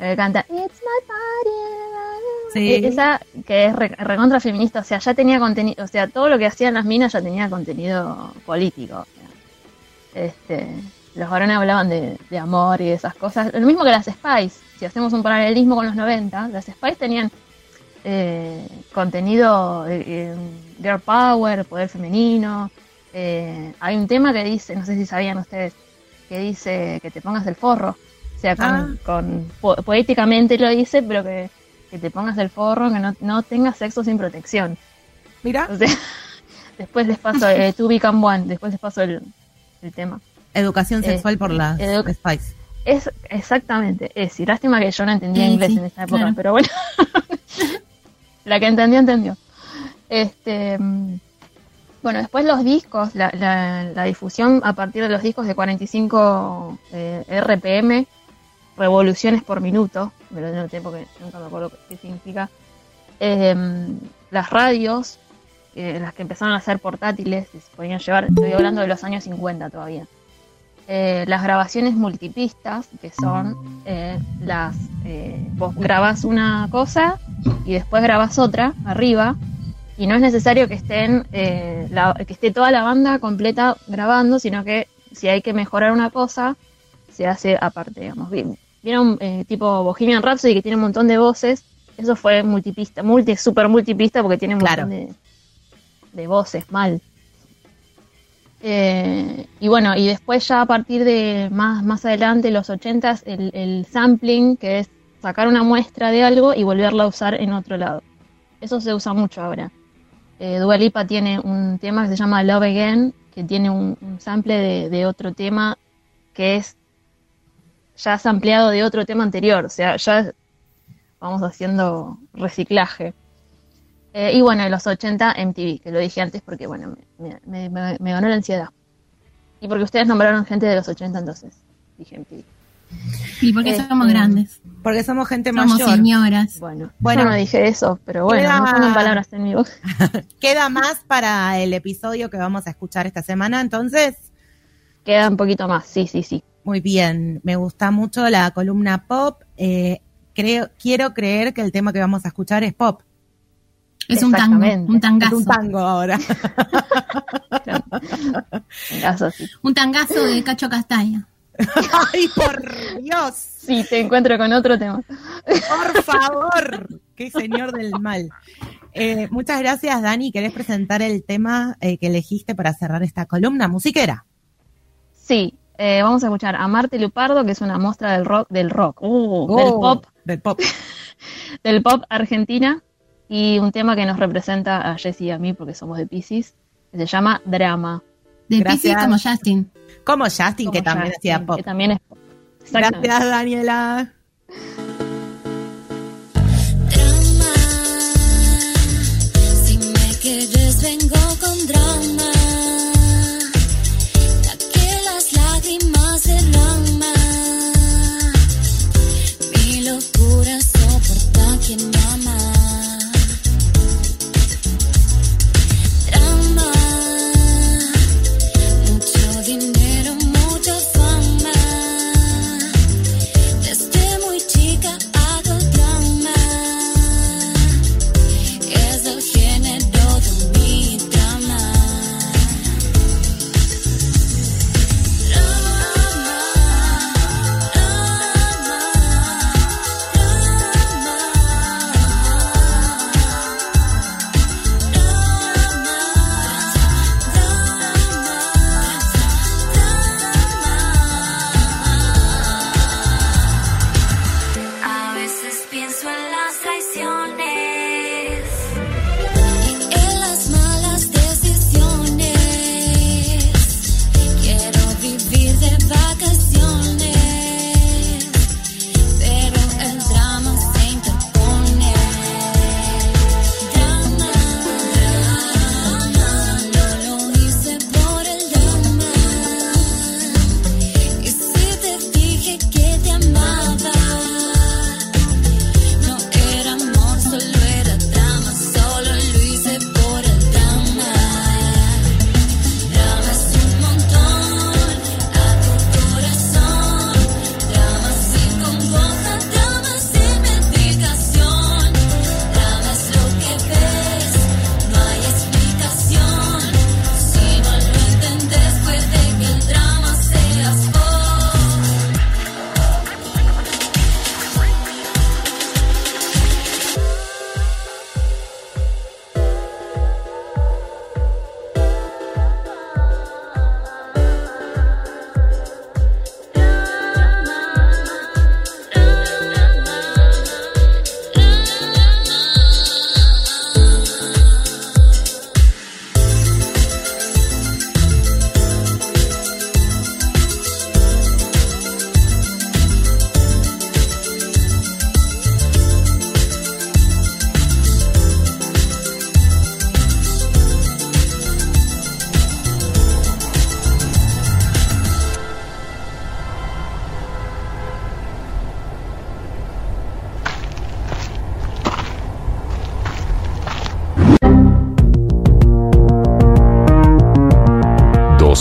eh, canta It's my party. Sí. Eh, Esa que es re- recontra feminista. O sea, ya tenía contenido. O sea, todo lo que hacían las minas ya tenía contenido político. Este, los varones hablaban de, de amor y de esas cosas. Lo mismo que las Spice. Si hacemos un paralelismo con los 90, las Spice tenían eh, contenido de eh, girl power, poder femenino. Eh, hay un tema que dice, no sé si sabían ustedes, que dice que te pongas el forro. O sea, con, Ah. con- po- poéticamente lo dice, pero que, que te pongas el forro, que no, no tengas sexo sin protección. Mira, O sea, después les paso, eh, To Become One, después les paso el, el tema. educación Eh, sexual por las edu- Spice. Es exactamente, es, y lástima que yo no entendía Sí, inglés sí, en esa época, claro. pero bueno, la que entendió, entendió. Este, mm, bueno, después los discos, la, la- difusión a partir de los discos de 45 eh, RPM, revoluciones por minuto, me lo noté porque nunca me acuerdo qué significa. Eh, las radios, eh, las que empezaron a ser portátiles, se podían llevar, estoy hablando de los años 50 todavía. Eh, las grabaciones multipistas, que son eh, las. vos grabás una cosa y después grabás otra arriba, y no es necesario que estén eh, la- que esté toda la banda completa grabando, sino que si hay que mejorar una cosa, se hace aparte, digamos. Vi- Vieron eh, tipo Bohemian Rhapsody que tiene un montón de voces, eso fue multipista, multi, super multipista porque tiene un Claro. montón de, de voces mal. Eh, y bueno, y después ya a partir de más, más adelante, los 80s, el, el sampling, que es sacar una muestra de algo y volverla a usar en otro lado. Eso se usa mucho ahora. Eh, Dua tiene un tema que se llama Love Again, que tiene un, sample de, otro tema que es ya sampleado de otro tema anterior. O sea, ya vamos haciendo reciclaje. Eh, y bueno, en los 80 MTV, que lo dije antes porque, bueno, me, me- me- me ganó la ansiedad. Y porque ustedes nombraron gente de los 80, entonces dije MTV. Y porque Este, somos grandes, Porque somos gente somos mayor. señoras. Bueno, Bueno. yo no dije eso, pero bueno, Queda- no pongan palabras en mi boca. Queda más para el episodio que vamos a escuchar esta semana, entonces, Queda un poquito más, sí, sí, sí. muy bien. Me gusta mucho la columna pop. Eh, creo, quiero creer que el tema que vamos a escuchar es pop. Es un tango, un Es tangazo. un tango ahora. Sí. Un tangazo de Cacho Castaña. Ay, por Dios. Sí, te encuentro con otro tema. Por favor, qué señor del mal. Eh, muchas gracias, Dani. ¿Querés presentar el tema eh, que elegiste para cerrar esta columna musiquera? Sí, eh, vamos a escuchar a Marte Lupardo, que es una muestra del rock, del rock, uh, del Oh, pop, Del pop. del pop argentina, y un tema que nos representa a Jessy y a mí, porque somos de Pisces, que se llama Drama. De. Pisces como Justin. Como Justin, que como también Justin, hacía pop. Que también es pop. Gracias, Daniela. Drama, si me quieres vengo con drama,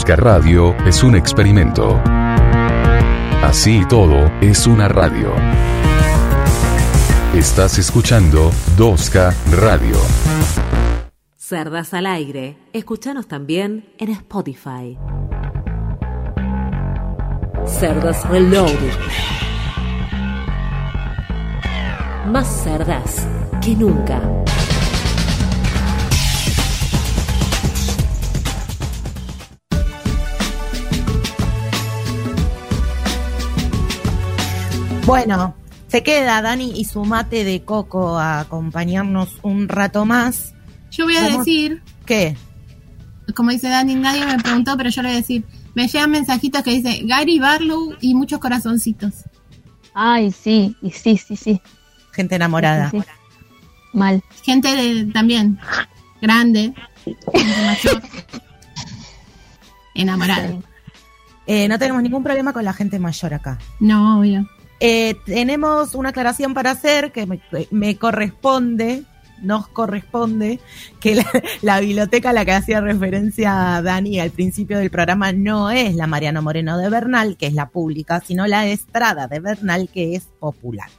2K Radio es un experimento. Así todo, es una radio. Estás escuchando 2K Radio. Cerdas al aire. Escúchanos también en Spotify. Cerdas Reloaded. Más cerdas que nunca. Bueno, se queda Dani y su mate de coco a acompañarnos un rato más. Yo voy a ¿Cómo? decir, ¿Qué? como dice Dani, nadie me preguntó, pero yo le voy a decir, me llegan mensajitos que dice Gary Barlow y muchos corazoncitos. Ay, sí, y sí, sí, sí. Gente enamorada. Sí, sí. Mal. Gente de- también grande, gente mayor, enamorada. Eh, no tenemos ningún problema con la gente mayor acá. No, obvio. Eh, tenemos una aclaración para hacer que me, corresponde, nos corresponde, que la, biblioteca a la que hacía referencia Dani al principio del programa no es la Mariano Moreno de Bernal, que es la pública, sino la Estrada de Bernal, que es popular.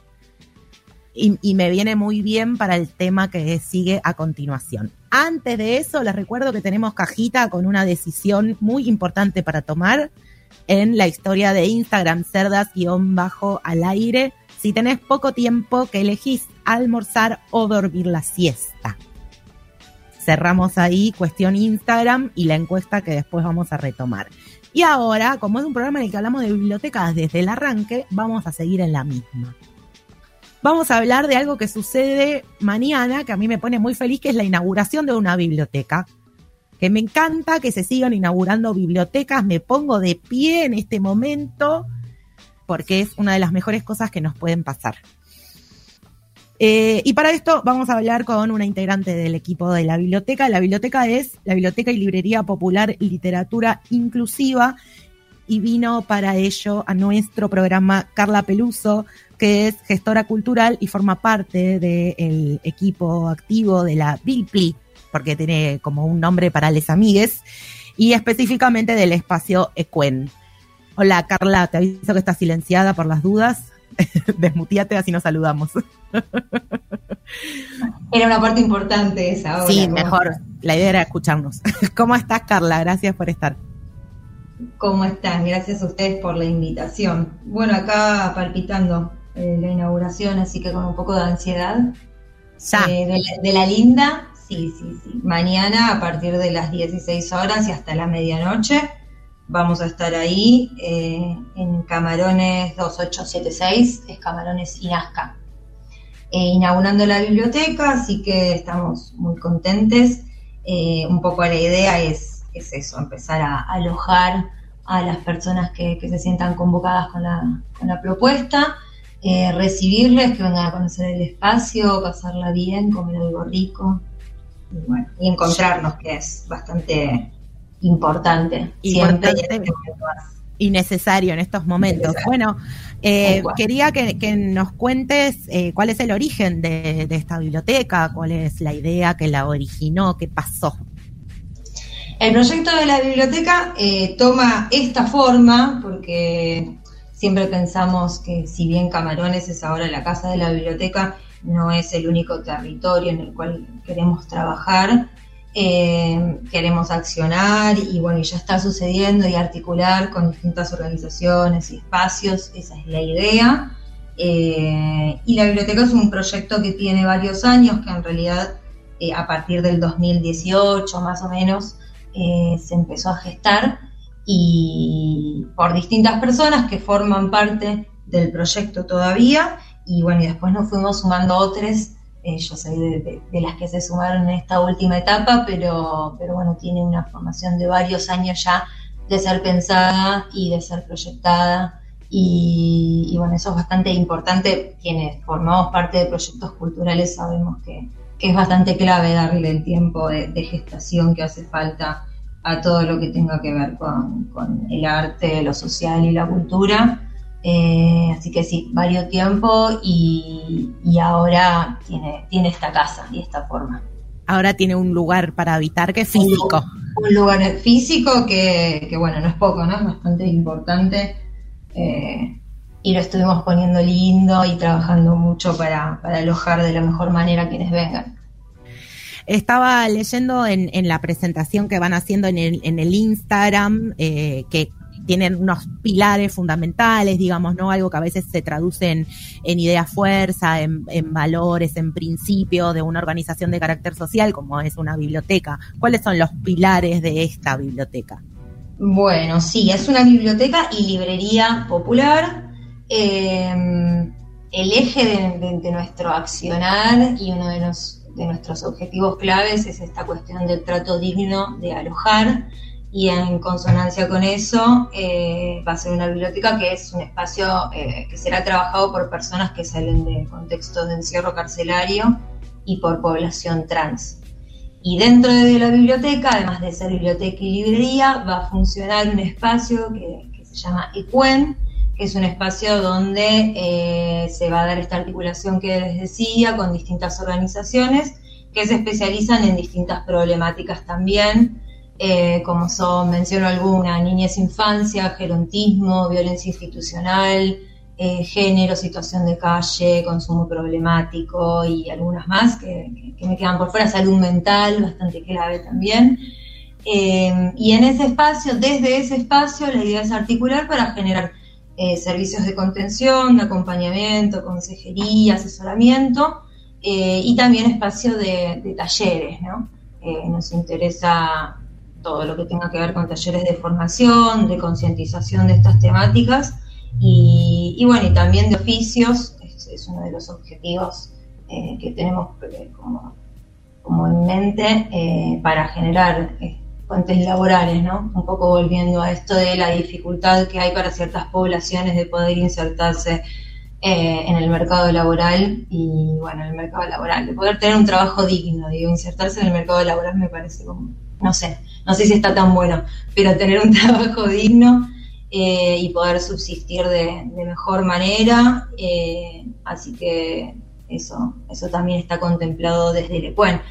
Y me viene muy bien para el tema que sigue a continuación. Antes de eso, les recuerdo que tenemos cajita con una decisión muy importante para tomar en la historia de Instagram, cerdas-al aire. Si tenés poco tiempo, que elegís almorzar o dormir la siesta. Cerramos ahí cuestión Instagram y la encuesta que después vamos a retomar. Y ahora, como es un programa en el que hablamos de bibliotecas desde el arranque, vamos a seguir en la misma. Vamos a hablar de algo que sucede mañana, que a mí me pone muy feliz, que es la inauguración de una biblioteca que me encanta que se sigan inaugurando bibliotecas, me pongo de pie en este momento porque es una de las mejores cosas que nos pueden pasar. Eh, y para esto vamos a hablar con una integrante del equipo de la biblioteca. La biblioteca es la Biblioteca y Librería Popular Literatura Inclusiva y vino para ello a nuestro programa Carla Peluso, que es gestora cultural y forma parte del equipo activo de la Bilpli, porque tiene como un nombre para les amigues, y específicamente del espacio Equen. Hola Carla, te aviso que estás silenciada por las dudas. Desmutíate, así nos saludamos. Era una parte importante esa. Hola, sí, ¿cómo mejor. estás? La idea era escucharnos. ¿Cómo estás, Carla? Gracias por estar. ¿Cómo están? Gracias a ustedes por la invitación. Bueno, acá palpitando eh, la inauguración, así que con un poco de ansiedad. Ya. Eh, de, la, de la linda, sí, sí, sí. Mañana a partir de las 16 horas y hasta la medianoche vamos a estar ahí eh, en Camarones 2876, es Camarones Inasca. Eh, inaugurando la biblioteca, así que estamos muy contentes. Eh, un poco la idea es, es eso, empezar a alojar a las personas que, se sientan convocadas con la, con la propuesta, eh, recibirles, que vengan a conocer el espacio, pasarla bien, comer algo rico y, bueno, y encontrarnos, que es bastante importante. Siempre y Importante. necesario en estos momentos. Necesario. Bueno, eh, quería que, que nos cuentes eh, cuál es el origen de, de esta biblioteca, cuál es la idea que la originó, qué pasó. El proyecto de la biblioteca eh, toma esta forma porque siempre pensamos que si bien Camarones es ahora la casa de la biblioteca, no es el único territorio en el cual queremos trabajar, eh, queremos accionar y bueno, ya está sucediendo y articular con distintas organizaciones y espacios, esa es la idea. Eh, y la biblioteca es un proyecto que tiene varios años, que en realidad eh, a partir del 2018 más o menos se empezó a gestar y por distintas personas que forman parte del proyecto todavía y bueno, y después nos fuimos sumando otros, eh, yo soy de, de- de las que se sumaron en esta última etapa, pero, pero bueno, tiene una formación de varios años ya de ser pensada y de ser proyectada. Y, y bueno, eso es bastante importante, quienes formamos parte de proyectos culturales sabemos que, que es bastante clave darle el tiempo de, de gestación que hace falta a todo lo que tenga que ver con, con el arte, lo social y la cultura. Eh, así que sí, varios tiempo y, y ahora tiene, tiene esta casa y esta forma. Ahora tiene un lugar para habitar que es físico. un lugar físico que, que, bueno, no es poco, ¿no? Es bastante importante. eh, y lo estuvimos poniendo lindo y trabajando mucho para, para alojar de la mejor manera a quienes vengan. Estaba leyendo en, en la presentación que van haciendo en el, en el Instagram eh, que tienen unos pilares fundamentales, digamos, ¿no? Algo que a veces se traduce en, en idea fuerza, en, valores, en principios de una organización de carácter social como es una biblioteca. ¿Cuáles son los pilares de esta biblioteca? Bueno, sí, es una biblioteca y librería popular. Eh, el eje de, nuestro accionar y uno de nuestros objetivos claves es esta cuestión del trato digno de alojar y en consonancia con eso eh, va a ser una biblioteca que es un espacio eh, que será trabajado por personas que salen de contextos de encierro carcelario y por población trans. Y dentro de la biblioteca, además de ser biblioteca y librería, va a funcionar un espacio que, se llama ECUEN, que es un espacio donde eh, se va a dar esta articulación que les decía con distintas organizaciones que se especializan en distintas problemáticas también, eh, como son, menciono alguna, niñez, infancia, gerontismo, violencia institucional, eh, género, situación de calle, consumo problemático y algunas más que, me quedan por fuera, salud mental, bastante clave también. Eh, y en ese espacio, desde ese espacio, la idea es articular para generar servicios de contención, de acompañamiento, consejería, asesoramiento y también espacio de, de talleres, ¿no? Nos interesa todo lo que tenga que ver con talleres de formación, de concientización de estas temáticas y, y bueno, y también de oficios, es, uno de los objetivos eh, que tenemos eh, como, como en mente eh, para generar eh, fuentes laborales, ¿no? Un poco volviendo a esto de la dificultad que hay para ciertas poblaciones de poder insertarse eh, en el mercado laboral y, bueno, en el mercado laboral, de poder tener un trabajo digno, digo, insertarse en el mercado laboral me parece como, no sé, no sé si está tan bueno, pero tener un trabajo digno eh, y poder subsistir de, mejor manera, eh, así que eso, eso también está contemplado desde el EPUEN.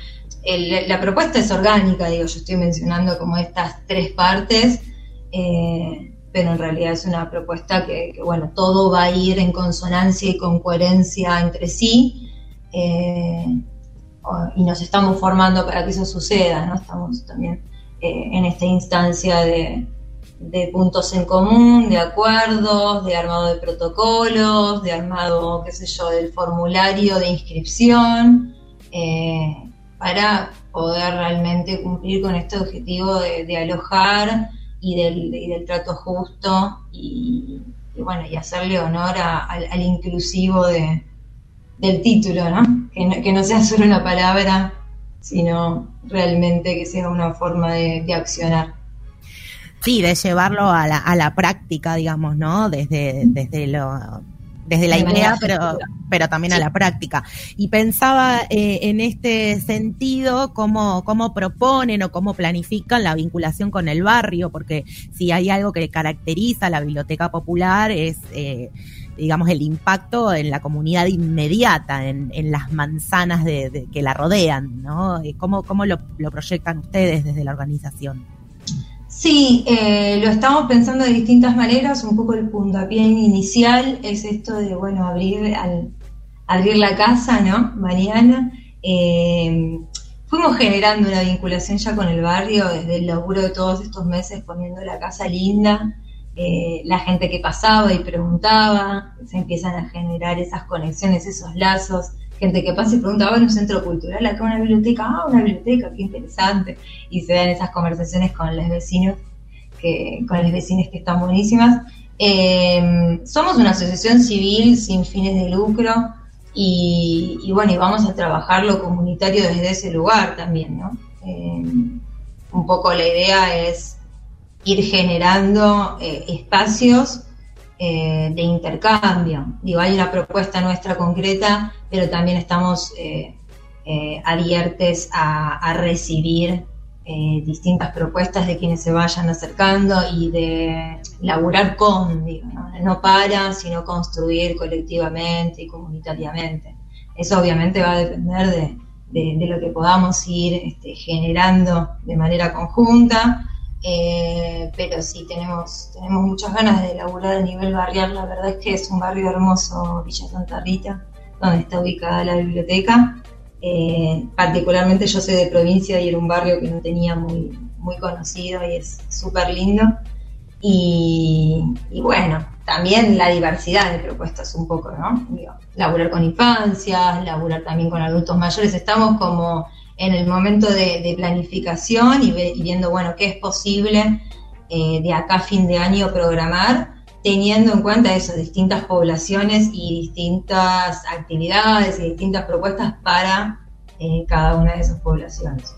El- la propuesta es orgánica, digo, yo estoy mencionando como estas tres partes, eh, pero en realidad es una propuesta que, que, bueno, todo va a ir en consonancia y con coherencia entre sí, y nos estamos formando para que eso suceda, ¿no? Estamos también eh, en esta instancia de, de puntos en común, de acuerdos, de armado de protocolos, de armado, qué sé yo, del formulario de inscripción, eh, para poder realmente cumplir con este objetivo de, alojar y del, del trato justo y, bueno, y hacerle honor al, al inclusivo de, del título, ¿no? Que, ¿no? que no sea solo una palabra, sino realmente que sea una forma de, de accionar. Sí, de llevarlo a la, a la práctica, digamos, ¿no? Desde, desde lo desde la De idea, pero, pero también a la práctica. Y pensaba eh, en este sentido cómo, cómo proponen o cómo planifican la vinculación con el barrio, porque si hay algo que caracteriza a la biblioteca popular es, eh, digamos, el impacto en la comunidad inmediata, en, en las manzanas de, de- que la rodean, ¿no? Eh, ¿Cómo, cómo lo, lo proyectan ustedes desde la organización? Sí, eh, lo estamos pensando de distintas maneras. Un poco el puntapié inicial es esto de, bueno, abrir, al, abrir la casa, ¿no? Mariana. Eh, fuimos generando una vinculación ya con el barrio desde el laburo de todos estos meses, poniendo la casa linda. Eh, la gente que pasaba y preguntaba, se empiezan a generar esas conexiones, esos lazos. Gente que pasa y pregunta, ¿va en un centro cultural? Acá una biblioteca, ah, una biblioteca, qué interesante. Y se dan esas conversaciones con los vecinos, que, con los vecinos que están buenísimas. Eh, somos una asociación civil sin fines de lucro y, bueno, y vamos a trabajar lo comunitario desde ese lugar también, ¿no? Eh, un poco la idea es ir generando eh, espacios eh, de intercambio. Digo, hay una propuesta nuestra concreta, pero también estamos eh, eh, abiertos a, recibir eh, distintas propuestas de quienes se vayan acercando y de laburar con, ¿no? para, sino construir colectivamente y comunitariamente. Eso obviamente va a depender de, de, de lo que podamos ir este, generando de manera conjunta. Eh, pero sí, tenemos, tenemos muchas ganas de laburar a nivel barrial. La verdad es que es un barrio hermoso, Villa Santa Rita, donde está ubicada la biblioteca. Eh, particularmente yo soy de provincia y era un barrio que no tenía muy, muy conocido y es súper lindo. Y, bueno, también la diversidad de propuestas un poco, ¿no? Digo, laburar con infancias, laburar también con adultos mayores. Estamos como en el momento de, planificación y, viendo, bueno, qué es posible eh, de acá a fin de año programar, teniendo en cuenta esas distintas poblaciones y distintas actividades y distintas propuestas para eh, cada una de esas poblaciones.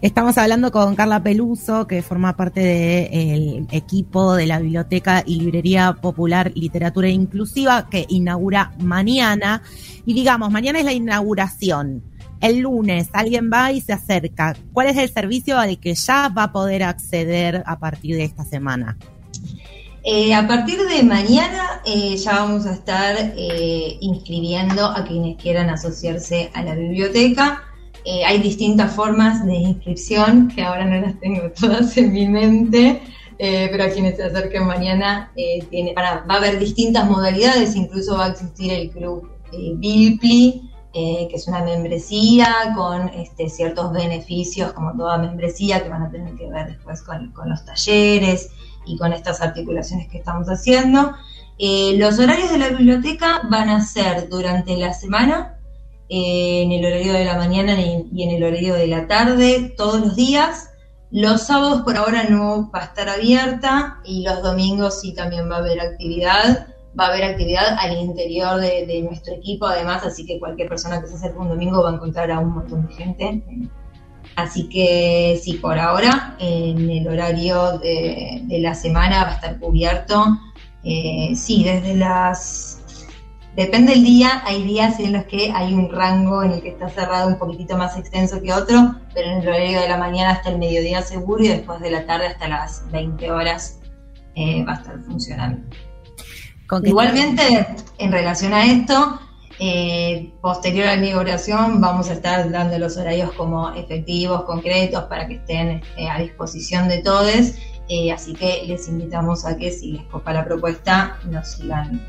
Estamos hablando con Carla Peluso, que forma parte del equipo de la Biblioteca y Librería Popular Literatura Inclusiva, que inaugura mañana. Y digamos, mañana es la inauguración. El lunes alguien va y se acerca. ¿Cuál es el servicio al que ya va a poder acceder a partir de esta semana? Eh, a partir de mañana eh, ya vamos a estar eh, inscribiendo a quienes quieran asociarse a la biblioteca. Hay distintas formas de inscripción que ahora no las tengo todas en mi mente, pero a quienes se acerquen mañana tiene, va a haber distintas modalidades, incluso va a existir el club Bilpli, eh, que es una membresía con este, ciertos beneficios como toda membresía que van a tener que ver después con, los talleres y con estas articulaciones que estamos haciendo. Eh, los horarios de la biblioteca van a ser durante la semana, eh, en el horario de la mañana y en el horario de la tarde, todos los días. Los sábados por ahora no va a estar abierta y los domingos sí también va a haber actividad. Va a haber actividad al interior de, nuestro equipo, además, así que cualquier persona que se acerque un domingo va a encontrar a un montón de gente. Así que sí, por ahora, en el horario de, de la semana va a estar cubierto. Eh, sí, desde las... Depende del día, hay días en los que hay un rango en el que está cerrado un poquitito más extenso que otro, pero en el horario de la mañana hasta el mediodía seguro y después de la tarde hasta las 20 horas eh, va a estar funcionando. ¿Con qué Igualmente, en relación a esto, eh, posterior a la inauguración vamos a estar dando los horarios como efectivos, concretos, para que estén eh, a disposición de todos. Eh, así que les invitamos a que si les copa la propuesta, nos sigan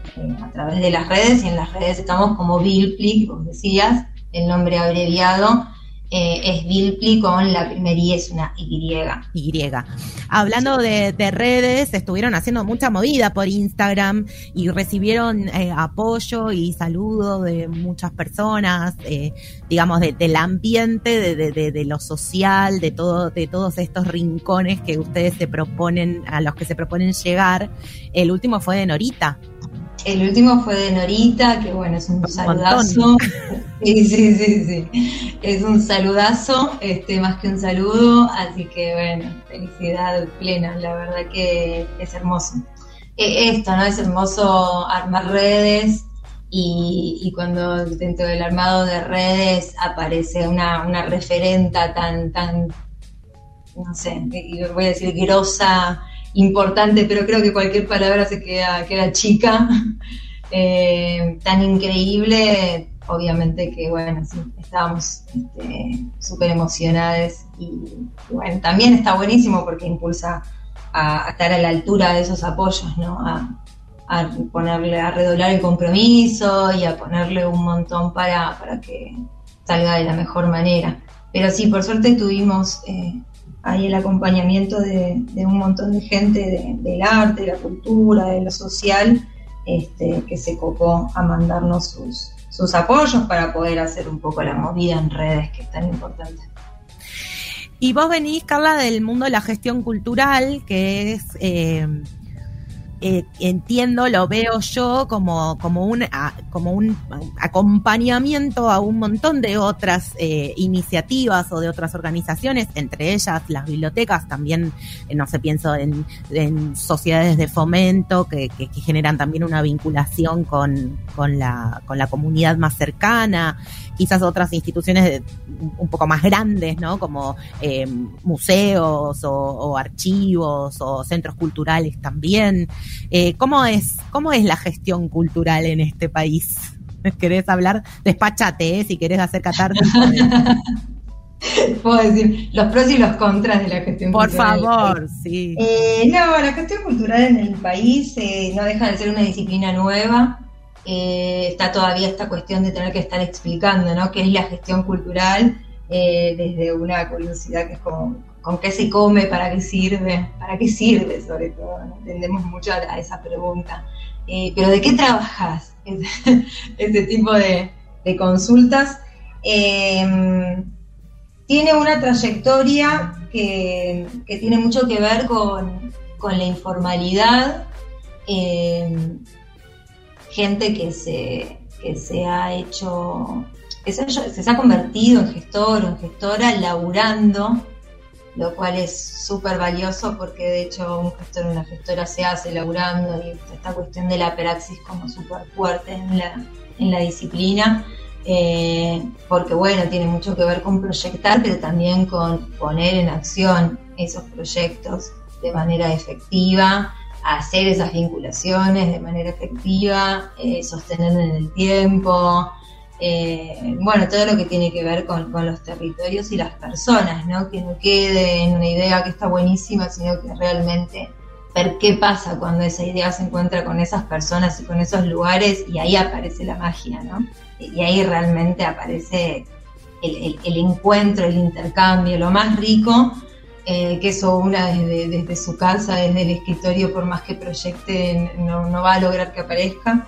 a través de las redes. Y en las redes estamos como que vos decías, el nombre abreviado eh, es Bilpli con la primera I es una Y. Y. Hablando de, de redes, estuvieron haciendo mucha movida por Instagram y recibieron eh, apoyo y saludo de muchas personas, eh, digamos, de- del ambiente, de- de lo social, de todo, de todos estos rincones que ustedes se proponen, a los que se proponen llegar. El último fue de Norita. El último fue de Norita, que bueno, es un saludazo. Sí, sí, sí, sí. Es un saludazo, este, más que un saludo, así que bueno, felicidad plena, la verdad que es hermoso. Eh, esto, ¿no? Es hermoso armar redes y, y cuando dentro del armado de redes aparece una, una referenta tan, tan, no sé, voy a decir grosa, importante, pero creo que cualquier palabra se queda, queda chica, eh, tan increíble, obviamente que bueno, sí, estábamos este, súper emocionadas y, bueno, también está buenísimo porque impulsa a, estar a la altura de esos apoyos, ¿no? A, a ponerle, a redoblar el compromiso y a ponerle un montón para, para que salga de la mejor manera. Pero sí, por suerte tuvimos eh, ahí el acompañamiento de, un montón de gente de- del arte, de la cultura, de lo social, este, que se copó a mandarnos sus, sus apoyos para poder hacer un poco la movida en redes, que es tan importante. Y vos venís, Carla, del mundo de la gestión cultural, que es, eh, eh, entiendo, lo veo yo como, como, un, a- como un acompañamiento a un montón de otras eh, iniciativas o de otras organizaciones, entre ellas las bibliotecas, también, eh, no sé, pienso en, sociedades de fomento que, que- que generan también una vinculación con, con, la, con la comunidad más cercana, quizás otras instituciones de- un poco más grandes, ¿no? Como eh, museos o, o archivos o centros culturales también. Eh, ¿cómo, es, ¿Cómo es la gestión cultural en este país? ¿Querés hablar? Despáchate, ¿eh? si querés hacer catarsis. Puedo decir los pros y los contras de la gestión Por cultural. favor, sí. Eh, no, la gestión cultural en el país eh, no deja de ser una disciplina nueva. Eh, está todavía esta cuestión de tener que estar explicando, ¿no? ¿Qué es la gestión cultural? Eh, desde una curiosidad que es como, ¿con qué se come? ¿Para qué sirve? ¿Para qué sirve sobre todo? ¿no? Tendemos mucho a, esa pregunta. Eh, ¿Pero de qué trabajas? Ese tipo de, consultas. Eh, tiene una trayectoria que, que tiene mucho que ver con, con la informalidad, eh, gente que se, que se ha hecho, que se, ha- convertido en gestor o en gestora laburando, lo cual es súper valioso porque de hecho un gestor o una gestora se hace laburando y esta cuestión de la praxis como súper fuerte en la, en la disciplina eh, porque bueno, tiene mucho que ver con proyectar, pero también con poner en acción esos proyectos de manera efectiva, hacer esas vinculaciones de manera efectiva, eh, sostenerlo en el tiempo, eh, bueno, todo lo que tiene que ver con, con los territorios y las personas, ¿no? Que no quede en una idea que está buenísima, sino que realmente ver qué pasa cuando esa idea se encuentra con esas personas y con esos lugares y ahí aparece la magia, ¿no? Y ahí realmente aparece el encuentro, el intercambio, lo más rico, eh, que eso una desde, su casa, desde el escritorio, por más que proyecte, no, va a lograr que aparezca.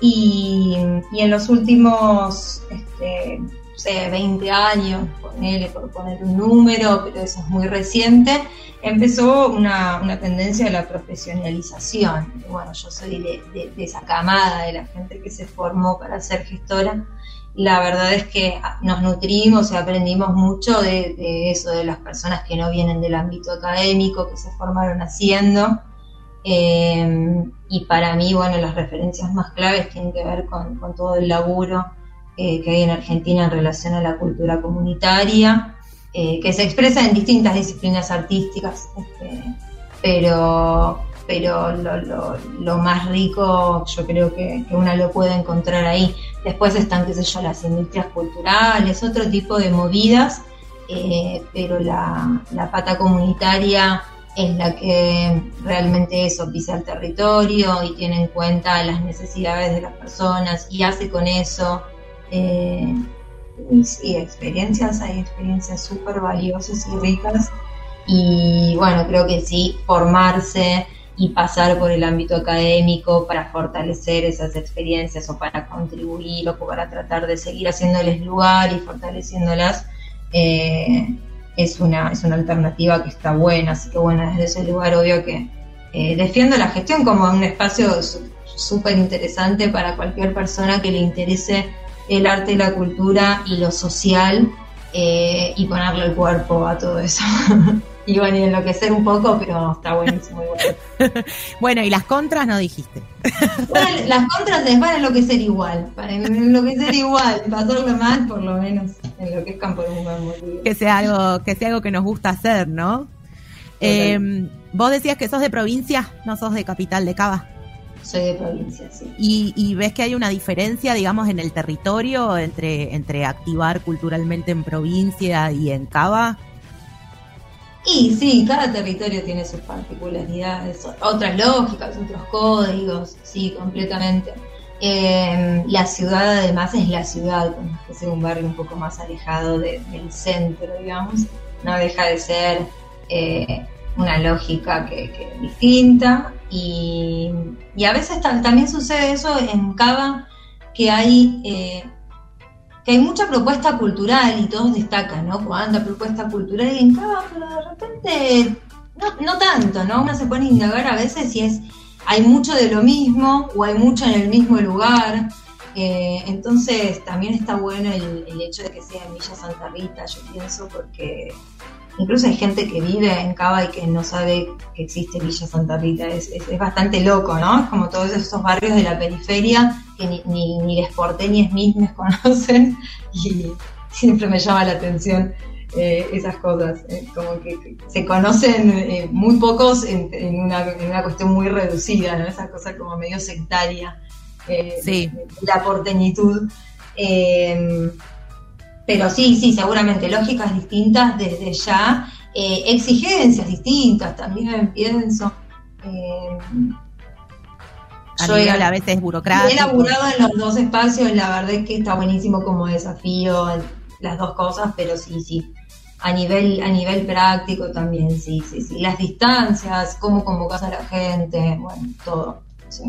Y, en los últimos este, no sé, 20 años, ponele por poner un número, pero eso es muy reciente, empezó una, una tendencia a la profesionalización. Bueno, yo soy de, de- de esa camada de la gente que se formó para ser gestora. La verdad es que nos nutrimos y aprendimos mucho de, eso, de las personas que no vienen del ámbito académico, que se formaron haciendo. Eh, y para mí, bueno, las referencias más claves tienen que ver con, con todo el laburo eh, que hay en Argentina en relación a la cultura comunitaria, eh, que se expresa en distintas disciplinas artísticas, este, pero, pero lo, más rico yo creo que, que una lo puede encontrar ahí. Después están, qué sé yo, las industrias culturales, otro tipo de movidas, eh, pero la, pata comunitaria es la que realmente eso pisa el territorio y tiene en cuenta las necesidades de las personas y hace con eso eh, sí, experiencias, hay experiencias súper valiosas y ricas y bueno, creo que sí, formarse y pasar por el ámbito académico para fortalecer esas experiencias o para contribuir o para tratar de seguir haciéndoles lugar y fortaleciéndolas eh, es, una, es una alternativa que está buena, así que bueno, desde ese lugar obvio que eh, defiendo la gestión como un espacio súper interesante para cualquier persona que le interese el arte la cultura y lo social eh, y ponerle el cuerpo a todo eso. y bueno, y enloquecer un poco, pero está buenísimo igual. Bueno, y las contras no dijiste. Bueno, las contras les van a enloquecer igual, para enloquecer igual, pasarlo mal por lo menos enloquezcan por un buen motivo. Que sea algo, que sea algo que nos gusta hacer, ¿no? Eh, vos decías que sos de provincia, no sos de capital de Cava. Soy de provincia, sí. Y, y ves que hay una diferencia, digamos, en el territorio entre, entre activar culturalmente en provincia y en Cava. Y sí, cada territorio tiene sus particularidades, otras lógicas, otros códigos, sí, completamente. Eh, la ciudad además es la ciudad, más que sea un barrio un poco más alejado de- del centro, digamos, no deja de ser eh, una lógica que, que distinta y, a veces ta- también sucede eso en Cava, que hay... eh, que hay mucha propuesta cultural y todos destacan, ¿no? Cuánta propuesta cultural y en Cava, pero de repente no, no tanto, ¿no? Uno se pone a indagar a veces si es hay mucho de lo mismo o hay mucho en el mismo lugar. Eh, entonces también está bueno el, el hecho de que sea en Villa Santa Rita, yo pienso, porque incluso hay gente que vive en Cava y que no sabe que existe Villa Santa Rita. Es, es- es bastante loco, ¿no? Es como todos esos barrios de la periferia que ni, ni, ni les porteñes mismos conocen y siempre me llama la atención eh, esas cosas. eh, como que se conocen eh, muy pocos en, en una, en una cuestión muy reducida, ¿no? Esa cosa como medio sectaria. Sí. la porteñitud. Eh, pero sí, sí, seguramente lógicas distintas desde ya, eh, exigencias distintas también, pienso. Eh, A yo nivel he- a veces He burocrático. elaborado en los dos espacios, la verdad es que está buenísimo como desafío las dos cosas, pero sí, sí. A nivel, a nivel práctico también, sí, sí, sí. Las distancias, cómo convocas a la gente, bueno, todo. Sí.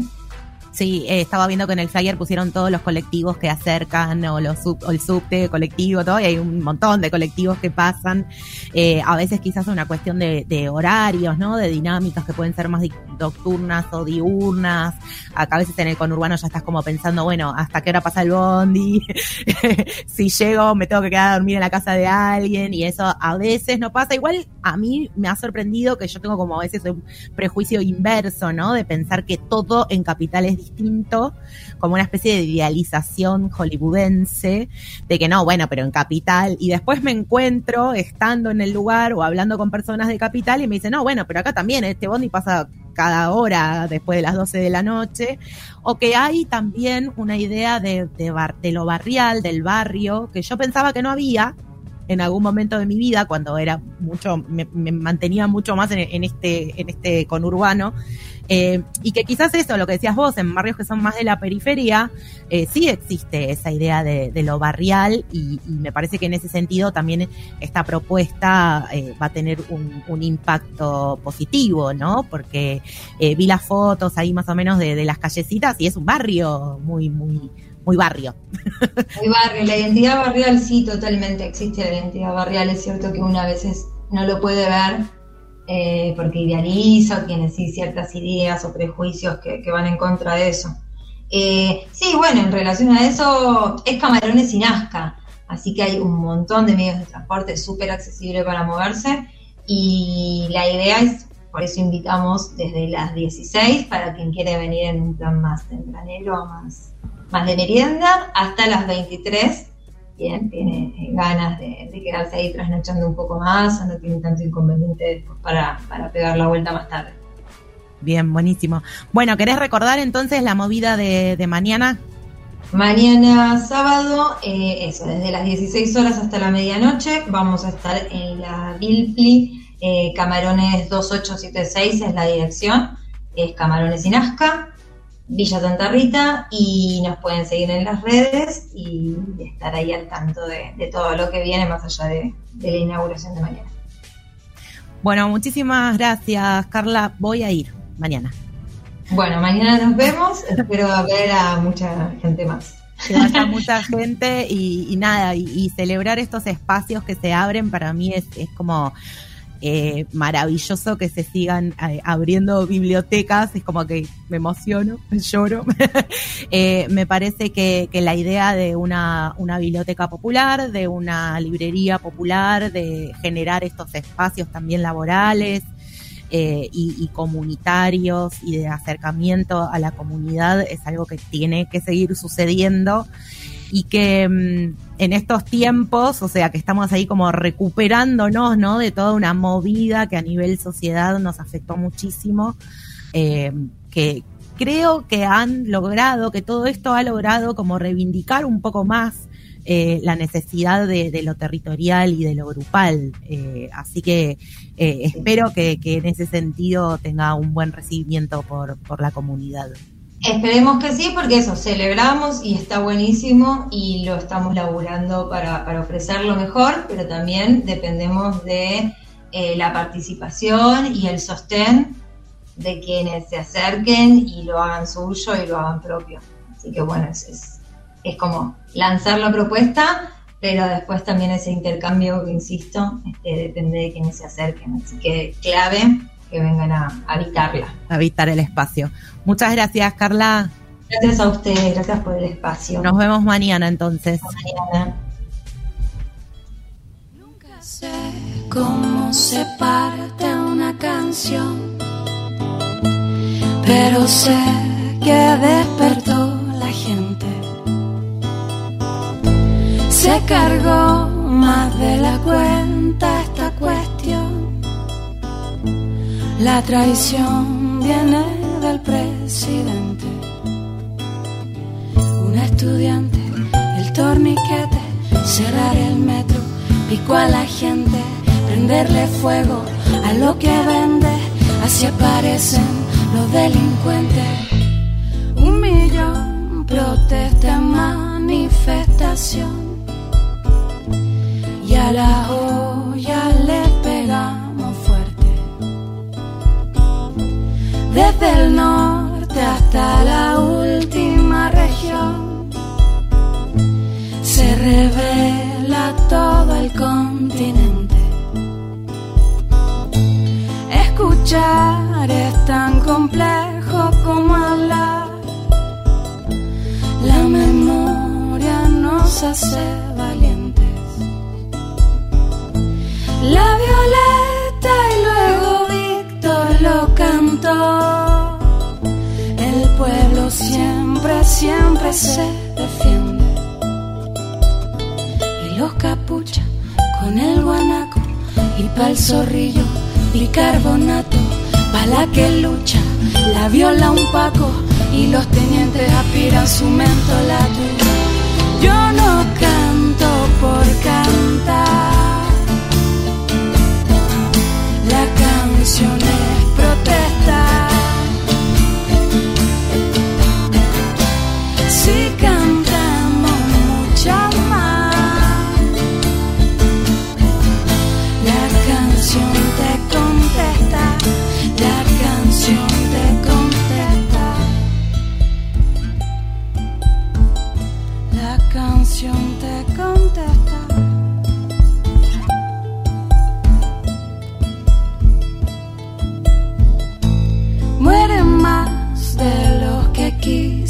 Sí, eh, estaba viendo que en el flyer pusieron todos los colectivos que acercan o, los sub, o el subte colectivo, todo, y hay un montón de colectivos que pasan. Eh, a veces quizás una cuestión de, horarios, ¿no? De dinámicas que pueden ser más nocturnas o diurnas. Acá a veces en el conurbano ya estás como pensando, bueno, ¿hasta qué hora pasa el bondi? si llego me tengo que quedar a dormir en la casa de alguien y eso a veces no pasa. Igual a mí me ha sorprendido que yo tengo como a veces un prejuicio inverso, ¿no? De pensar que todo en capital es distinto, como una especie de idealización hollywoodense, de que no, bueno, pero en capital, y después me encuentro estando en el lugar o hablando con personas de capital y me dicen, no, bueno, pero acá también este bondi pasa cada hora después de las 12 de la noche, o que hay también una idea de, bar- de lo barrial, del barrio, que yo pensaba que no había, en algún momento de mi vida, cuando era mucho, me, me mantenía mucho más en, en este, en este conurbano, eh, y que quizás eso, lo que decías vos, en barrios que son más de la periferia, eh, sí existe esa idea de, lo barrial y, me parece que en ese sentido también esta propuesta eh, va a tener un, impacto positivo, ¿no? Porque eh, vi las fotos ahí más o menos de, las callecitas y es un barrio muy, muy, muy barrio. El barrio, la identidad barrial, sí, totalmente existe la identidad barrial. Es cierto que uno a veces no lo puede ver eh, porque idealiza tiene sí, ciertas ideas o prejuicios que, que van en contra de eso. Eh, sí, bueno, en relación a eso, es Camarones y Nazca, así que hay un montón de medios de transporte súper accesible para moverse y la idea es, por eso invitamos desde las 16 para quien quiere venir en un plan más tempranero, más, más de merienda, hasta las 23 quien tiene eh, ganas de, de quedarse ahí trasnochando un poco más o no tiene tanto inconveniente para, para pegar la vuelta más tarde. Bien, buenísimo. Bueno, ¿querés recordar entonces la movida de, de mañana? Mañana sábado, eh, eso, desde las 16 horas hasta la medianoche, vamos a estar en la Bilpli, eh, Camarones 2876 es la dirección, es Camarones y Nazca, Villa Santa Rita, y nos pueden seguir en las redes y estar ahí al tanto de, de todo lo que viene más allá de, de la inauguración de mañana. Bueno, muchísimas gracias, Carla. Voy a ir mañana. Bueno, mañana nos vemos, espero ver a mucha gente más. Que vaya mucha gente y, y nada, y, y celebrar estos espacios que se abren para mí es, es como eh, maravilloso que se sigan eh, abriendo bibliotecas, es como que me emociono, lloro. Eh, me parece que, que la idea de una, una biblioteca popular, de una librería popular, de generar estos espacios también laborales, eh, y, y comunitarios y de acercamiento a la comunidad es algo que tiene que seguir sucediendo y que mm, en estos tiempos, o sea, que estamos ahí como recuperándonos, ¿no? De toda una movida que a nivel sociedad nos afectó muchísimo, eh, que creo que han logrado, que todo esto ha logrado como reivindicar un poco más eh, la necesidad de, de, lo territorial y de lo grupal. Eh, así que eh, espero que, que, en ese sentido tenga un buen recibimiento por, por la comunidad. Esperemos que sí, porque eso, celebramos y está buenísimo y lo estamos laburando para, para ofrecer lo mejor, pero también dependemos de eh, la participación y el sostén de quienes se acerquen y lo hagan suyo y lo hagan propio. Así que bueno, es, es, es como lanzar la propuesta, pero después también ese intercambio que, insisto, este, depende de quienes se acerquen. Así que clave que vengan a habitarla. Habitar el espacio. Muchas gracias, Carla. Gracias a ustedes, gracias por el espacio. Nos vemos mañana entonces. Mañana. Nunca sé cómo se parte una canción, pero sé que despertó la gente. Se cargó más de la cuenta esta cuestión. La traición viene del presidente. estudiante, el torniquete, cerrar el metro, pico a la gente, prenderle fuego a lo que vende, así aparecen los delincuentes. Un millón protesta manifestación y a la olla le Desde el norte hasta la última región se revela todo el continente. Escuchar es tan complejo como hablar. La memoria nos hace valientes. La violeta El pueblo siempre, siempre se defiende. Y los capuchas con el guanaco y pa'l zorrillo bicarbonato. Pa' la que lucha, la viola un paco y los tenientes aspiran su mentolato. Yo no canto por cantar. La canción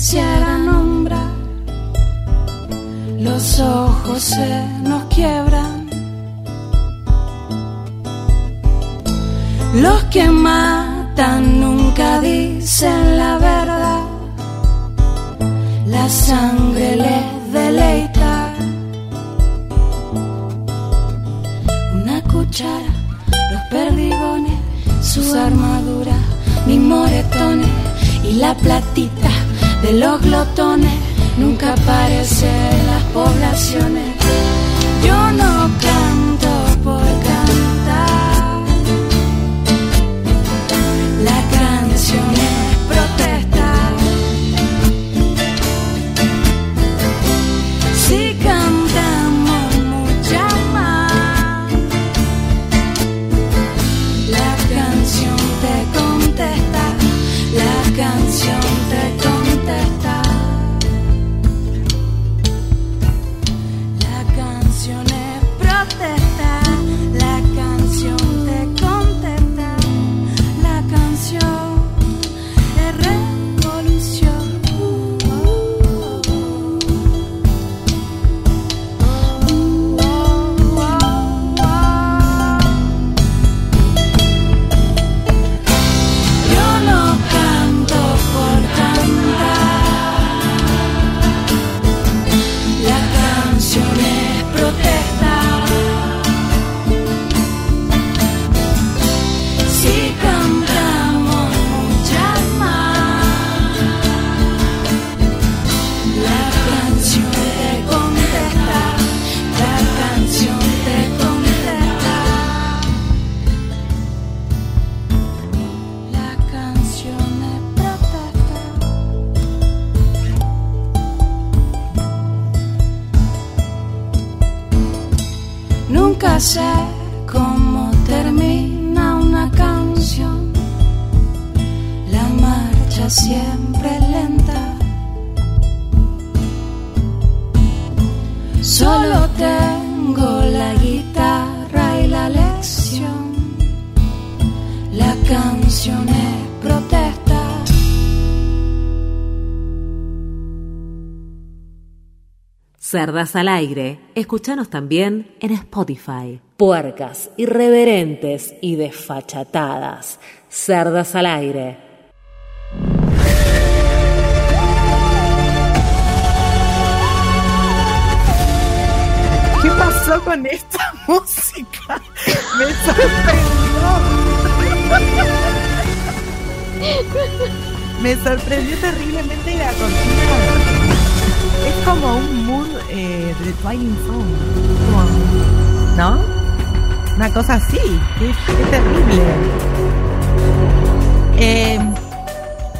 quisiera nombrar. Los ojos se nos quiebran. Los que matan nunca dicen la verdad. La sangre les deleita. Una cuchara, los perdigones, su armadura, mis moretones y la platita de los glotones. Nunca aparece en las poblaciones. Yo no canto es Cerdas al aire. Escúchanos también en Spotify. Puercas, irreverentes y desfachatadas. Cerdas al aire. ¿Qué pasó con esta música? Me sorprendió. Me sorprendió terriblemente la cortina. Es como un mood eh, de Twilight Zone. ¿No? Una cosa así. Qué, qué terrible.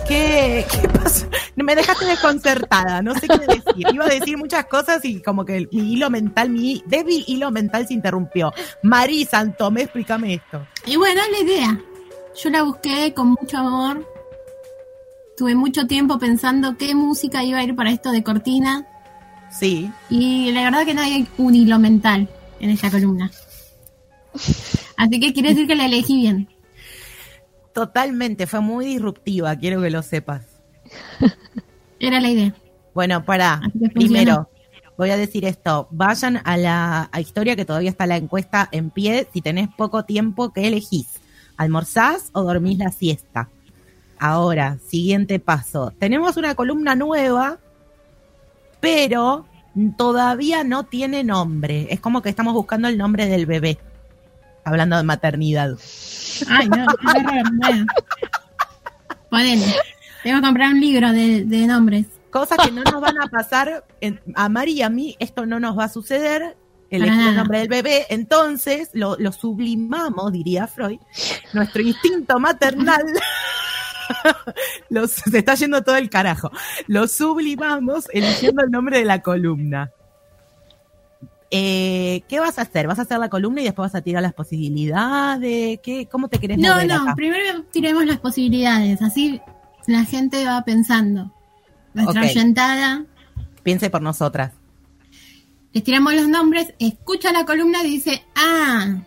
¿qué, ¿Qué pasó? Me dejaste desconcertada, no sé qué decir. Iba a decir muchas cosas y como que mi hilo mental, mi débil hilo mental se interrumpió. Marí Santomé, explícame esto. Y bueno, la idea. Yo la busqué con mucho amor. Tuve mucho tiempo pensando qué música iba a ir para esto de cortina. Sí. Y la verdad que no hay un hilo mental en esta columna. Así que quiere decir que la elegí bien. Totalmente, fue muy disruptiva, quiero que lo sepas. Era la idea. Bueno, para, primero, voy a decir esto, vayan a la a historia que todavía está la encuesta en pie, si tenés poco tiempo, ¿qué elegís? ¿Almorzás o dormís la siesta? Ahora, siguiente paso, tenemos una columna nueva, pero todavía no tiene nombre, es como que estamos buscando el nombre del bebé, hablando de maternidad. Ay, no, bueno. Ponele. Tengo que comprar un libro de, de nombres. Cosas que no nos van a pasar en- a Mari y a mí, esto no nos va a suceder. El nada. nombre del bebé, entonces lo, lo sublimamos, diría Freud. Nuestro instinto maternal los, se está yendo todo el carajo. Lo sublimamos eligiendo el nombre de la columna. Eh, ¿Qué vas a hacer? ¿Vas a hacer la columna y después vas a tirar las posibilidades? ¿Qué, ¿Cómo te querés No, no, acá? primero tiremos las posibilidades. Así la gente va pensando. Nuestra Ok. oyentada. Piense por nosotras. Les tiramos los nombres, escucha la columna y dice, ah,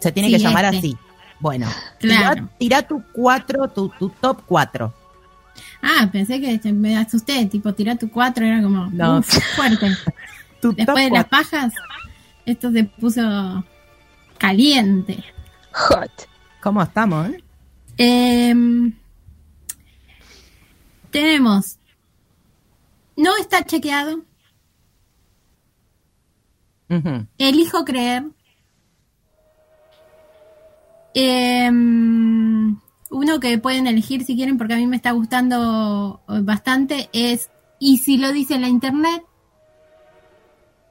Se tiene Sí, que llamar este. así. Bueno, Claro. tira, tira tu cuatro, tu, tu top cuatro. ah, pensé que me asusté, tipo, tira tu cuatro, era como, No. uf, fuerte. Tu Después top de las pajas, esto se puso caliente. Hot. ¿Cómo estamos, eh? Em, tenemos, no está chequeado, elijo creer. Em, uno que pueden elegir si quieren, porque a mí me está gustando bastante, es ¿y si lo dice la internet?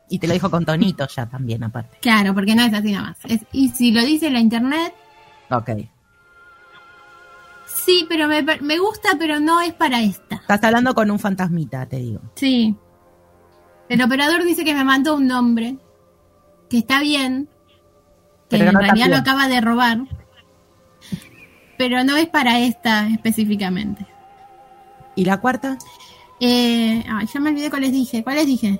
Y te lo dijo con tonito ya también, aparte. Claro, porque no es así nada más. Es, ¿y si lo dice la internet? Ok. Sí, pero me, me gusta, pero no es para esta. Estás hablando con un fantasmita, te digo. Sí. El operador dice que me mandó un nombre, que está bien, que Pero en no realidad lo acaba de robar, pero no es para esta específicamente. ¿Y la cuarta? Eh, ay, ya me olvidé cuáles dije. ¿Cuáles dije?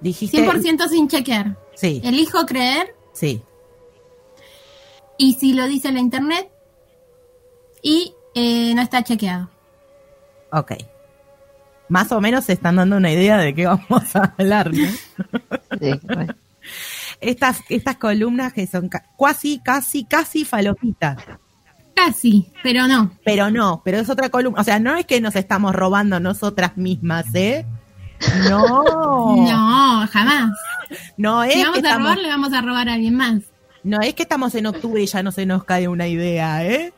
Dijiste. 100% sin chequear. Sí, Elijo creer sí. y si lo dice la internet y eh, no está chequeado. Ok. Más o menos se están dando una idea de qué vamos a hablar, ¿no? Sí, bueno. Estas, estas columnas que son ca- casi, casi, casi falopitas. Casi, pero no. Pero no, pero es otra columna. O sea, no es que nos estamos robando nosotras mismas, ¿eh? No. No, jamás. No es Si vamos que a estamos, robar, le vamos a robar a alguien más. no es que estamos en octubre y ya no se nos cae una idea, ¿eh?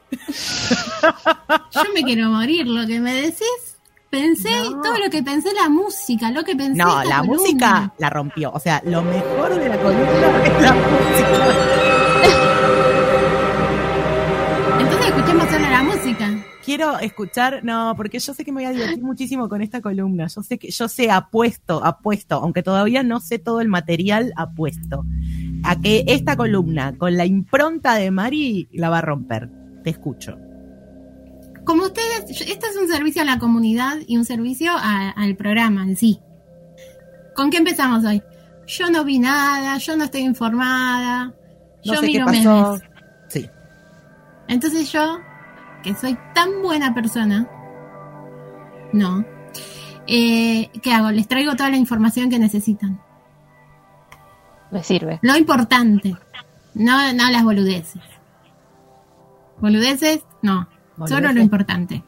Yo me quiero morir, lo que me decís. Pensé, No. todo lo que pensé, la música, lo que pensé. No, la columna. música la rompió. O sea, lo mejor de la columna es la música. Entonces escuchemos solo la música. Quiero escuchar, no, porque yo sé que me voy a divertir muchísimo con esta columna. Yo sé que, yo sé, apuesto, apuesto, aunque todavía no sé todo el material, apuesto. A que esta columna, con la impronta de Mari, la va a romper. Te escucho. Como ustedes, este es un servicio a la comunidad y un servicio a- al programa en sí. ¿Con qué empezamos hoy? Yo no vi nada, yo no estoy informada, No yo sé qué miro pasó. memes. Sí. Entonces yo, que soy tan buena persona, no, eh, ¿qué hago? Les traigo toda la información que necesitan. Me sirve. Lo importante, no, no las boludeces. Boludeces, no, solo lo importante.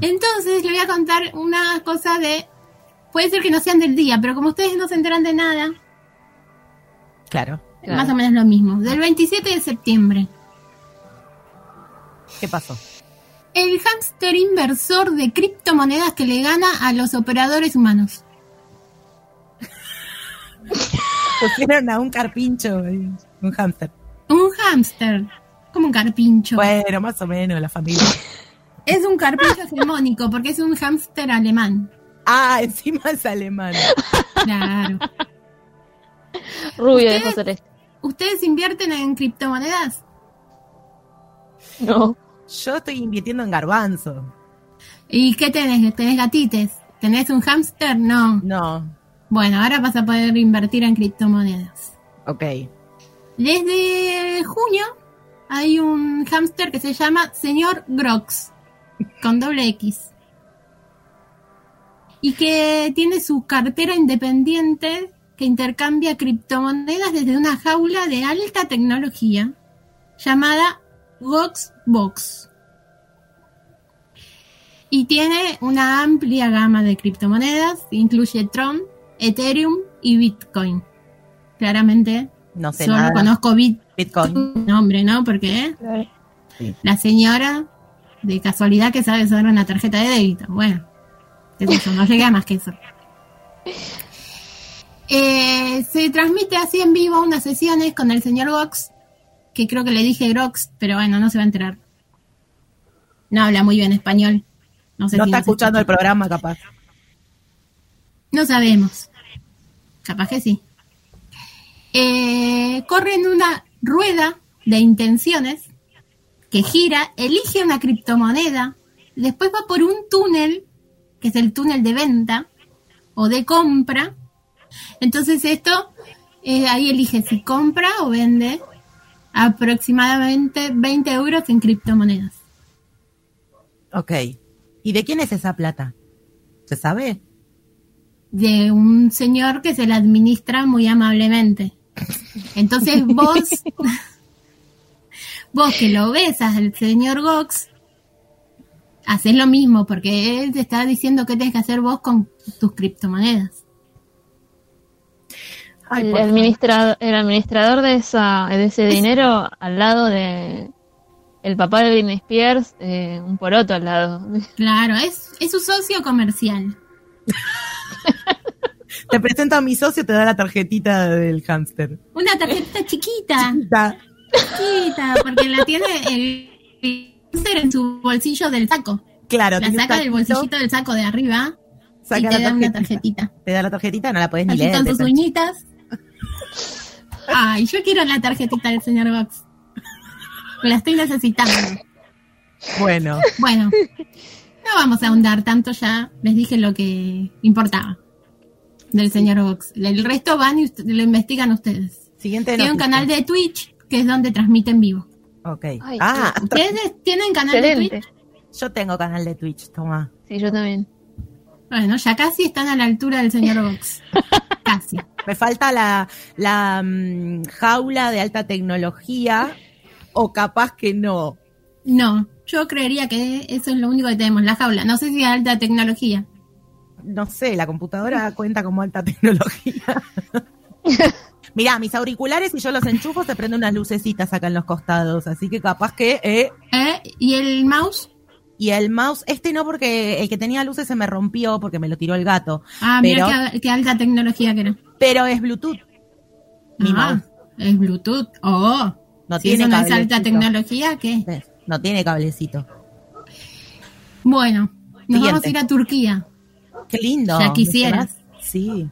Entonces le voy a contar una cosa de, puede ser que no sean del día, pero como ustedes no se enteran de nada, Claro. Claro. más o menos lo mismo. Del 27 de septiembre, ¿Qué pasó? el hámster inversor de criptomonedas que le gana a los operadores humanos. Pusieron a un carpincho, un hámster. Un hámster. Como un carpincho. Bueno, más o menos, la familia. Es un carpincho hegemónico porque es un hámster alemán. Ah, encima es alemán. Claro. Rubio de celeste. ¿Ustedes invierten en criptomonedas? No. Yo estoy invirtiendo en garbanzo. ¿Y qué tenés? ¿Tenés gatites? ¿Tenés un hámster? No. No. Bueno, ahora vas a poder invertir en criptomonedas. Ok. Desde junio hay un hámster que se llama Señor Grox, con doble X. Y que tiene su cartera independiente que intercambia criptomonedas desde una jaula de alta tecnología llamada Gox Box. Y tiene una amplia gama de criptomonedas, incluye Tron, Ethereum y Bitcoin. Claramente No sé solo nada. conozco Bit Bitcoin. nombre, ¿no? Porque la señora de casualidad que sabe usar una tarjeta de débito. Bueno, yo, no llegué a más que eso. Eh, se transmite así en vivo unas sesiones con el señor Gox, que creo que le dije Grox, pero bueno, no se va a enterar. No habla muy bien español. No sé No si está escuchando el programa, capaz. No sabemos. Capaz que sí. Eh, corre en una rueda de intenciones que gira, elige una criptomoneda, después va por un túnel, que es el túnel de venta o de compra. Entonces esto, eh, ahí elige si compra o vende aproximadamente 20 euros en criptomonedas. Ok. ¿Y de quién es esa plata? ¿Se sabe? de un señor que se la administra muy amablemente. Entonces vos, vos que lo ves al señor Gox, haces lo mismo porque él te está diciendo qué tenés que hacer vos con tus criptomonedas. Ay, el, administrador, el administrador de esa de ese dinero al lado de el papá de Britney Spears, eh, un poroto al lado. Claro, es, es su socio comercial. Te presento a mi socio, te da la tarjetita del hámster. Una tarjeta chiquita, Da. chiquita, porque la tiene el hámster en su bolsillo del saco. Claro, La saca del bolsillito del saco de arriba saca y la te da una tarjetita. tarjetita. Te da la tarjetita, no la podés ni Así leer. con sus uñitas. Ay, yo quiero la tarjetita del señor Box. Me la estoy necesitando. Bueno, Bueno, no vamos a ahondar tanto ya. Les dije lo que importaba del señor Box. El resto van y lo investigan ustedes. siguiente Tiene un canal de Twitch que es donde transmiten vivo. Ok. Ay, ah, ¿Ustedes tienen canal de. Twitch? yo tengo canal de Twitch, toma. Sí, yo también. Bueno, ya casi están a la altura del señor Box. Casi. Me falta la, la mm, jaula de alta tecnología o capaz que no. No, yo creería que eso es lo único que tenemos, la jaula. No sé si es alta tecnología. No sé, la computadora cuenta como alta tecnología. Mirá, mis auriculares, si yo los enchufo, se prenden unas lucecitas acá en los costados. Así que capaz que. eh, ¿Eh? ¿Y el mouse? Y el mouse, este no, porque el que tenía luces se me rompió porque me lo tiró el gato. Ah, Pero- mira qué, qué alta tecnología que era. Pero es Bluetooth. Mi ah, mouse. es Bluetooth. Oh, No si tiene eso no es alta tecnología, ¿qué? No tiene cablecito. Bueno, nos Siguiente. vamos a ir a Turquía. Qué lindo. Ya ¿Me quisieras. Sí.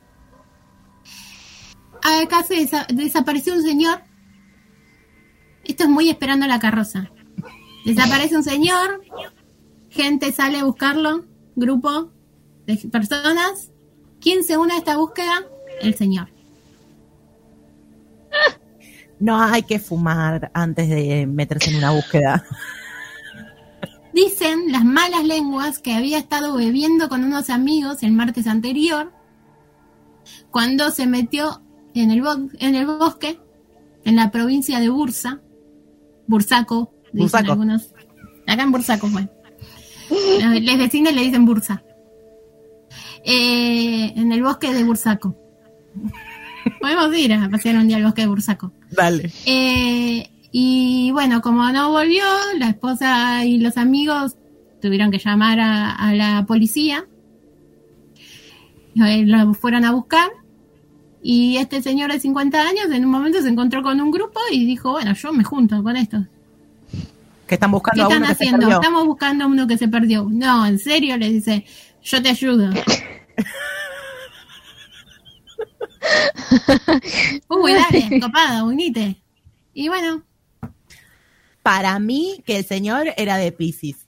Acá se desa- desapareció un señor. Esto es muy esperando la carroza. Desaparece un señor. Gente sale a buscarlo. Grupo de personas. ¿Quién se une a esta búsqueda? El señor. No hay que fumar antes de meterse en una búsqueda. Dicen las malas lenguas que había estado bebiendo con unos amigos el martes anterior cuando se metió en el, bo- en el bosque en la provincia de Bursa. Bursaco, dicen Bursaco. algunos. Acá en Bursaco fue. Los los vecinos le dicen Bursa. Eh, en el bosque de Bursaco. Podemos ir a pasear un día al bosque de Bursaco. Dale. Eh, y bueno, como no volvió, la esposa y los amigos tuvieron que llamar a, a la policía. Eh, Lo fueron a buscar Y este señor de 50 años en un momento se encontró con un grupo y dijo, bueno, yo me junto con estos. Que están ¿Qué buscando a están uno que se haciendo? Estamos buscando a uno que se perdió. No, en serio, le dice, yo te ayudo. Uy, dale, copado, unite. Y bueno, Para mí, que el señor era de Pisces.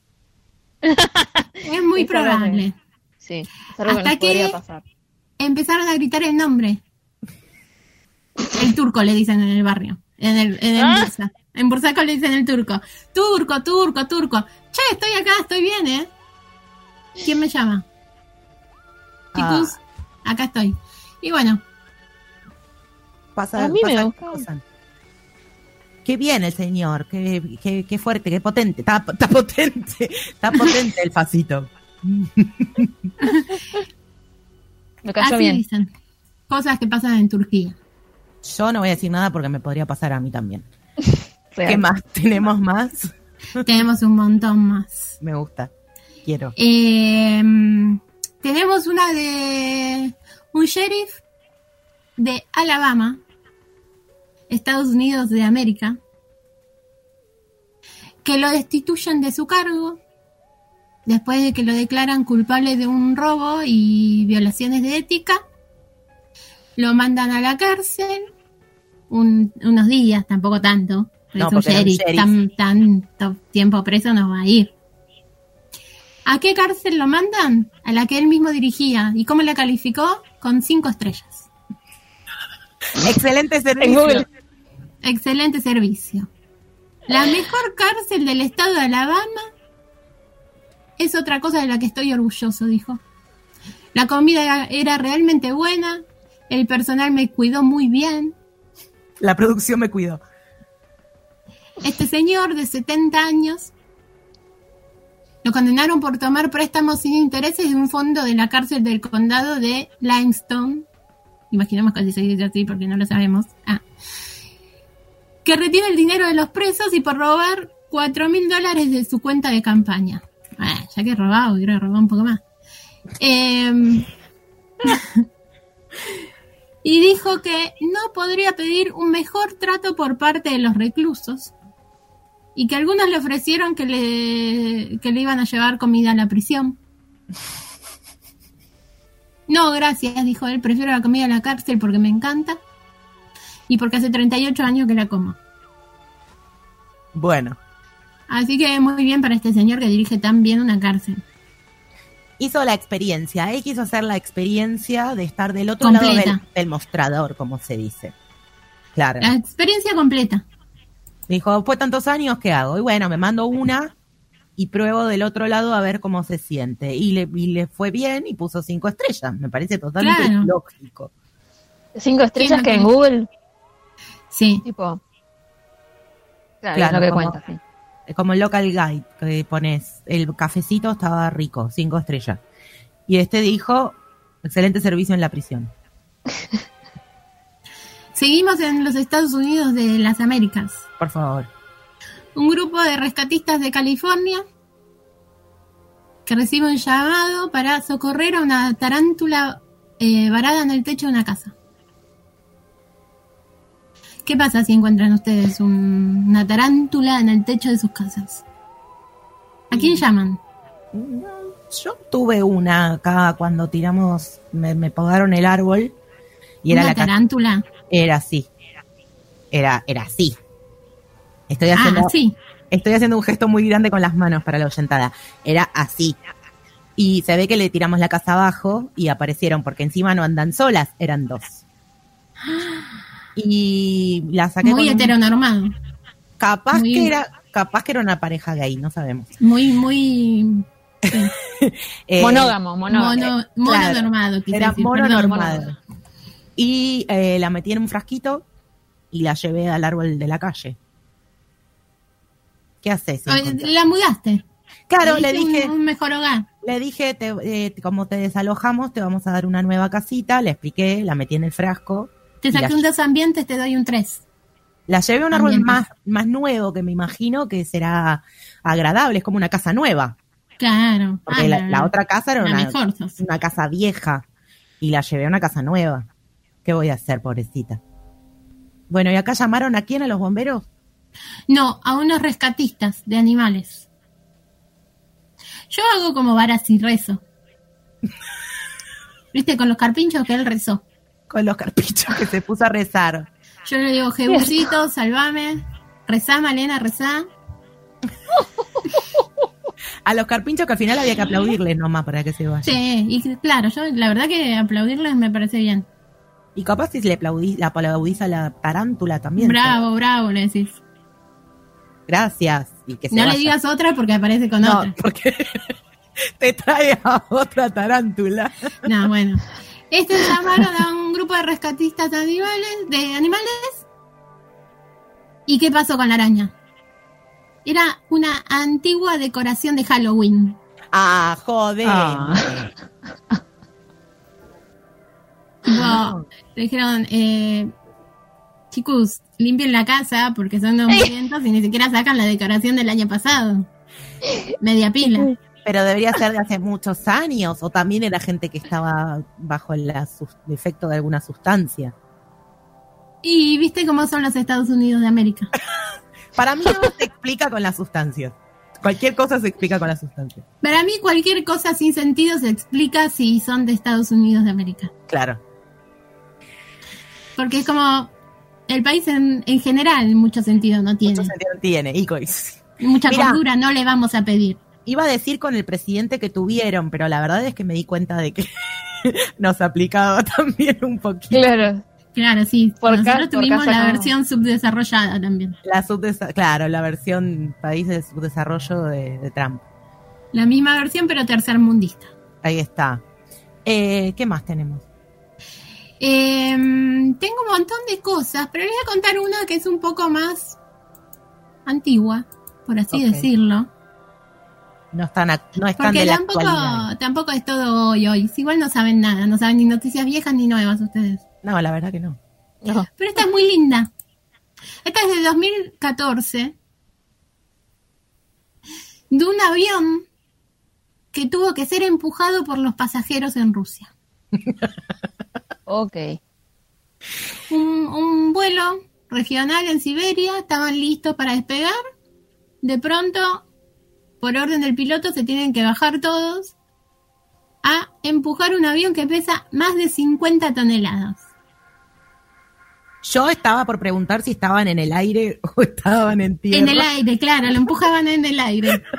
es muy Es probable. Sí, es algo que Hasta que- pasar. Empezaron a gritar el nombre. El turco le dicen en el barrio. En el, en el Ah. Bursa. En Bursaco le dicen el turco. Turco, turco, turco. Che, estoy acá, estoy bien, ¿eh? ¿Quién me llama? Chicos, acá estoy. Y bueno, Pasa, A mí me pasan. Qué bien el señor, qué, qué, qué fuerte, qué potente, está, está potente, está potente el facito. Me cayó así bien. dicen. Cosas que pasan en Turquía. Yo no voy a decir nada porque me podría pasar a mí también. Real. ¿Qué más? ¿Tenemos más? Tenemos un montón más. Me gusta. Quiero. Eh, tenemos una de un sheriff de Alabama, Estados Unidos de América, que lo destituyen de su cargo después de que lo declaran culpable de un robo y violaciones de ética. Lo mandan a la cárcel un- unos días, tampoco tanto. No, es un sheriff, sheriff. tan, tanto tiempo preso no va a ir. ¿A qué cárcel lo mandan? A la que él mismo dirigía. ¿Y cómo la calificó? Con cinco estrellas. Excelente En servicio. Excelente servicio. La mejor cárcel del estado de Alabama es otra cosa de la que estoy orgulloso, dijo. La comida era, era realmente buena, el personal me cuidó muy bien. La producción me cuidó. Este señor de 70 años lo condenaron por tomar préstamos sin intereses de un fondo de la cárcel del condado de Limestone. Imaginemos que así se dice así porque no lo sabemos. Ah. Que retiene el dinero de los presos y por robar 4 mil dólares de su cuenta de campaña. Ah, ya que he robado, hubiera robado un poco más. Em, y dijo que no podría pedir un mejor trato por parte de los reclusos y que algunos le ofrecieron que le, que le iban a llevar comida a la prisión. No, gracias, dijo él, prefiero la comida a la cárcel porque me encanta y porque hace 38 años que la como. Bueno, Así que muy bien para este señor que dirige tan bien una cárcel. hizo la experiencia. Él quiso hacer la experiencia de estar del otro lado del, del mostrador, como se dice. Claro. La experiencia completa. Dijo, fue tantos años, ¿qué hago? Y bueno, me mando una y pruebo del otro lado a ver cómo se siente. Y le, y le fue bien y puso cinco estrellas. Me parece totalmente Claro. lógico. Cinco estrellas que en? Google, Sí. tipo. Claro, Claro, es lo que como- cuenta, sí. Es como el local guide que pones, el cafecito estaba rico, cinco estrellas. Y este dijo, excelente servicio en la prisión. Seguimos en los Estados Unidos de las Américas. Por favor. Un grupo de rescatistas de California que recibe un llamado para socorrer a una tarántula eh, varada en el techo de una casa. ¿Qué pasa si encuentran ustedes un- una tarántula en el techo de sus casas? ¿A quién llaman? Yo tuve una acá cuando tiramos, me, me podaron el árbol y era ¿Una la tarántula? Era así. Era, era así. Estoy Ah, haciendo, sí. estoy haciendo un gesto muy grande con las manos para la oyentada. Era así. Y se ve que le tiramos la casa abajo y aparecieron, porque encima no andan solas, eran dos. Y la saqué Muy con un- heteronormado. capaz muy- que era, capaz que era una pareja gay, no sabemos. Muy, muy Eh, monógamo, monógamo. mono, claro, mononormado. Era decir, mono perdón. normado. Y eh, la metí en un frasquito y la llevé al árbol de la calle. ¿Qué haces? La mudaste. Claro, le un- dije, Un, mejor hogar. le dije, te- eh, como te desalojamos, te vamos a dar una nueva casita. Le expliqué, la metí en el frasco. Te saqué la, un dos ambientes, te doy un 3. la llevé a un árbol más, más nuevo que me imagino que será agradable, es como una casa nueva. Claro. Porque Ah, la, la otra casa era mejor una casa vieja y la llevé a una casa nueva. ¿Qué voy a hacer, pobrecita? Bueno, ¿y acá llamaron a quién? ¿A los bomberos? No, a unos rescatistas de animales. Yo hago como varas y rezo. ¿Viste? Con los carpinchos que él rezó. Con los carpinchos que se puso a rezar. Yo le digo, Jebusito, salvame. Rezá, Malena, rezá. A los carpinchos que al final había que aplaudirles nomás para que se vayan. Sí, y claro, yo la verdad que aplaudirles me parece bien. Y capaz si le aplaudís, la aplaudís a la tarántula también. Bravo, bravo, le decís. Gracias. Y que se No le digas otra porque aparece con No, otra. porque te trae a otra tarántula. No, bueno. Este llamaron a un grupo de rescatistas de animales, de animales. ¿Y qué pasó con la araña? Era una antigua decoración de Halloween. Ah, joder. Ah. Le dijeron, eh, chicos, limpien la casa porque son unos vientos y ni siquiera sacan la decoración del año pasado. Media pila. Pero debería ser de hace muchos años, o también era gente que estaba bajo el efecto de alguna sustancia. Y viste cómo son los Estados Unidos de América. Para mí no se explica con las sustancias. Cualquier cosa se explica con las sustancias. Para mí cualquier cosa sin sentido se explica si son de Estados Unidos de América. Claro. Porque es como el país en, en general mucho sentido no tiene. Mucho sentido tiene. Y Mucha Mirá. cordura no le vamos a pedir. Iba a decir con el presidente que tuvieron, pero la verdad es que me di cuenta de que nos aplicaba también un poquito. Claro. Claro, sí. Por Nosotros tuvimos la no. versión subdesarrollada también. La subdesa- claro, la versión país de subdesarrollo de, de Trump. La misma versión, pero tercermundista. Ahí está. Eh, ¿Qué más tenemos? Eh, tengo un montón de cosas, pero les voy a contar una que es un poco más antigua, por así decirlo. No están, no están Porque de la tampoco, actualidad. tampoco es todo hoy, hoy. Igual no saben nada, no saben ni noticias viejas ni nuevas ustedes. No, la verdad que no. No. Pero esta es muy linda. Esta es de 2014. De un avión que tuvo que ser empujado por los pasajeros en Rusia. Ok. Un, un vuelo regional en Siberia, estaban listos para despegar. De pronto, por orden del piloto, se tienen que bajar todos a empujar un avión que pesa más de 50 toneladas. Yo estaba por preguntar si estaban en el aire o estaban en tierra. En el aire, claro, lo empujaban en el aire.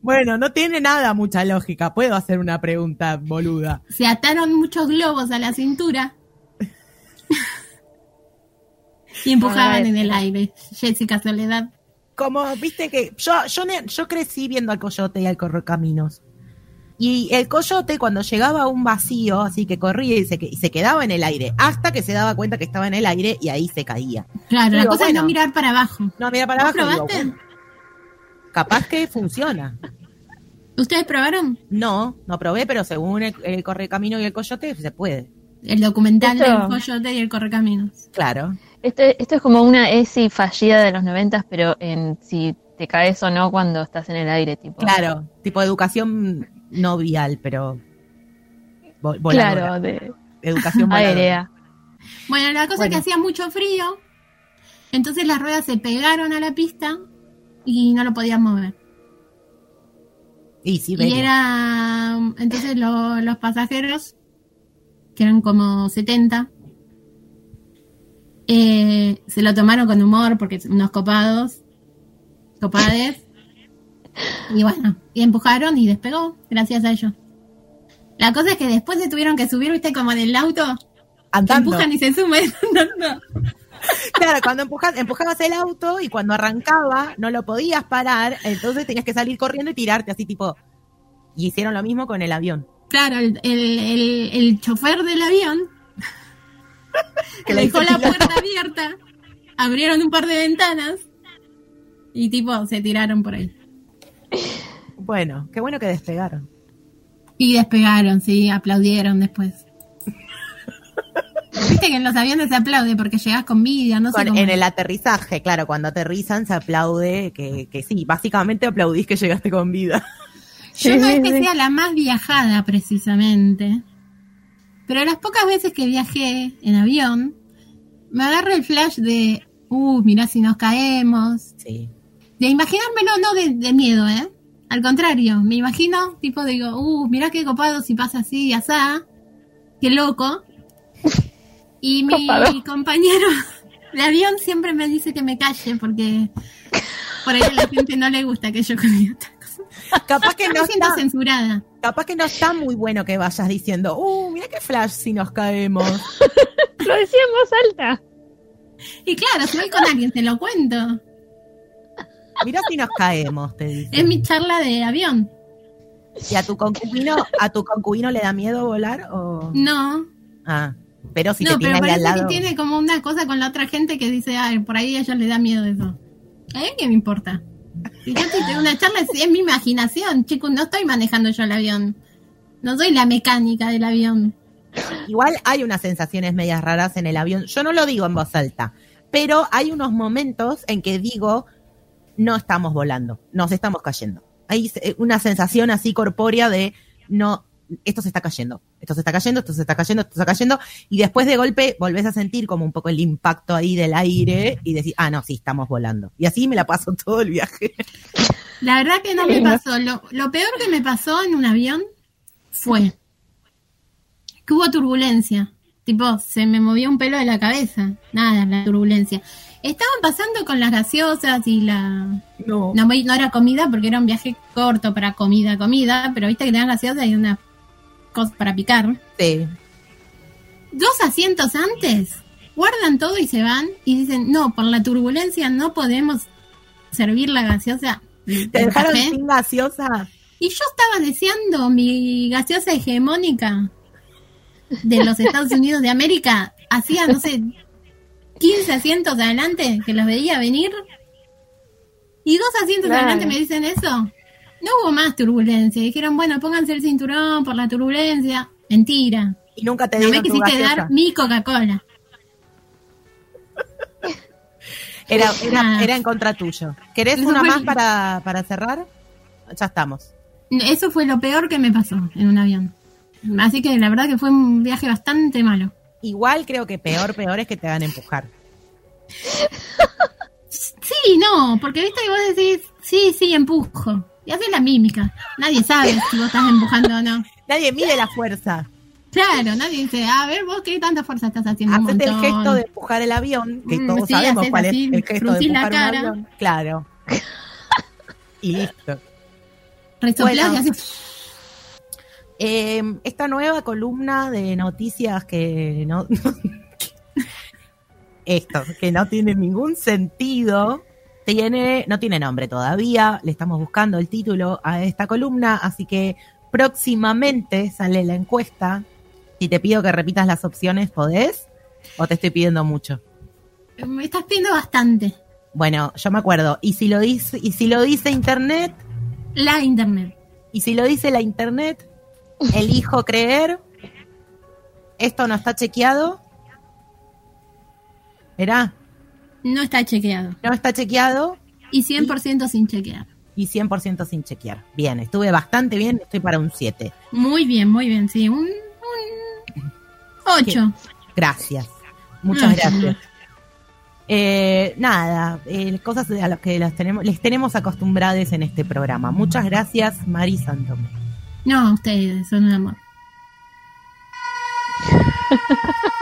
Bueno, no tiene nada mucha lógica. Puedo hacer una pregunta boluda. Se ataron muchos globos a la cintura y empujaban en el aire. Jessica Soledad. Como, viste que yo, yo, yo crecí viendo al coyote y al correcaminos. Y el coyote cuando llegaba a un vacío, así que corría y se, y se quedaba en el aire, hasta que se daba cuenta que estaba en el aire y ahí se caía. Claro, la cosa es no mirar para abajo. No, mira para ¿Vos abajo. digo, probaste? bueno, capaz que funciona. ¿Ustedes probaron? No, no probé, pero según el, el correcamino y el coyote se puede. El documental Esto- del Coyote y el Correcaminos. Claro. Este, esto es como una ESI fallida de los noventas, pero en si te caes o no cuando estás en el aire, tipo. Claro, tipo educación no vial, pero vo- voladora. Claro, de Educación voladora. aérea. Bueno, la cosa Bueno. es que hacía mucho frío, entonces las ruedas se pegaron a la pista y no lo podían mover. Y sí, Y era. Entonces lo- los pasajeros, que eran como 70, eh, se lo tomaron con humor porque unos copados, copades. Y bueno, y empujaron y despegó, gracias a ellos. La cosa es que después se tuvieron que subir, viste, como en el auto, Andando. empujan y se suben andando. Claro, cuando empujas, empujabas el auto y cuando arrancaba no lo podías parar, entonces tenías que salir corriendo y tirarte así tipo. Y hicieron lo mismo con el avión. Claro, el, el, el, el chofer del avión Que dejó la puerta abierta, abrieron un par de ventanas y tipo se tiraron por ahí. Bueno, qué bueno que despegaron. Y despegaron, sí, aplaudieron después. Viste que en los aviones se aplaude porque llegas con vida, no sé Con- cómo. en el aterrizaje, claro, cuando aterrizan se aplaude que, que sí, básicamente aplaudís que llegaste con vida. Yo Sí, no es que sí. sea la más viajada precisamente, Pero las pocas veces que viajé en avión, me agarra el flash de, uh, mirá si nos caemos. Sí. De imaginármelo, no de, de miedo, ¿eh? Al contrario, me imagino, tipo, digo, uh, mirá qué copado si pasa así y asá. Qué loco. Y mi Copado. compañero de avión siempre me dice que me calle porque por ahí a la gente no le gusta que yo cometa. Capaz que No está, censurada. capaz que no está muy bueno que vayas diciendo, uh, mira qué flash si nos caemos. Lo decía en voz alta. Y claro, si voy con alguien, te lo cuento. Mira si nos caemos, te dice. Es mi charla de avión. ¿Y a tu concubino, a tu concubino le da miedo volar o No, ah, pero si no, te tiene pero ahí al parece lado. que tiene como una cosa con la otra gente que dice, ay, por ahí a ellos les da miedo eso. ¿A mí qué me importa? Yo una charla, es, es mi imaginación, chicos, no estoy manejando yo el avión. No soy la mecánica del avión. Igual hay unas sensaciones medias raras en el avión. Yo no lo digo en voz alta, pero hay unos momentos en que digo, no estamos volando, nos estamos cayendo. Hay eh, una sensación así corpórea de, no, esto se está cayendo, esto se está cayendo, esto se está cayendo, esto se está cayendo, y después de golpe volvés a sentir como un poco el impacto ahí del aire y decís, ah, no, sí, estamos volando. Y así me la paso todo el viaje. La verdad que no me pasó. Lo, lo peor que me pasó en un avión fue que hubo turbulencia. Tipo, se me movió un pelo de la cabeza. Nada, la turbulencia. Estaban pasando con las gaseosas y la... No. No, no era comida porque era un viaje corto para comida, comida, pero viste que te dan gaseosas y una cosa para picar. Sí. Dos asientos antes, guardan todo y se van y dicen, no, por la turbulencia no podemos servir la gaseosa. Te dejaron café". sin gaseosa. Y yo estaba deseando mi gaseosa hegemónica de los Estados Unidos de América. Hacía, no sé, 15 asientos adelante que los veía venir. Y dos asientos Claro. adelante me dicen eso. No hubo más turbulencia. Dijeron, bueno, pónganse el cinturón por la turbulencia. Mentira. Y nunca te No me quisiste gaseosa. dar mi Coca-Cola. Era, era, era en contra tuyo. ¿Querés Eso una más para, para cerrar? Ya estamos. Eso fue lo peor que me pasó en un avión. Así que la verdad que fue un viaje bastante malo. Igual creo que peor, peor es que te van a empujar. Sí, no, porque viste que vos decís, sí, sí, empujo. Y haces la mímica. Nadie sabe si vos estás empujando o no. Nadie mide la fuerza. Claro, nadie dice, a ver, vos qué tanta fuerza estás haciendo. Un Hacete el gesto de empujar el avión, que Mm, todos sí, sabemos haces cuál así, es el gesto de la empujar un cara. avión. Claro. Y listo. Resoplás Bueno. y haces. Eh, esta nueva columna de noticias que no. Esto, que no tiene ningún sentido. Tiene, no tiene nombre todavía. Le estamos buscando el título a esta columna. Así que próximamente sale la encuesta. Si te pido que repitas las opciones, ¿podés? ¿O te estoy pidiendo mucho? Me estás pidiendo bastante. Bueno, yo me acuerdo. Y si lo dice, y si lo dice internet, La internet. y si lo dice la internet, elijo creer. Esto no está chequeado. Verá, No está chequeado. no está chequeado Y 100% sin chequear. y 100% sin chequear. Bien, estuve bastante bien, estoy para un 7. Muy bien, muy bien, sí. Un, 8. Gracias. Muchas gracias. Eh, nada, eh, cosas a las que las tenemos, les tenemos acostumbrados en este programa. Muchas gracias, Mari Santome. No, ustedes son un amor.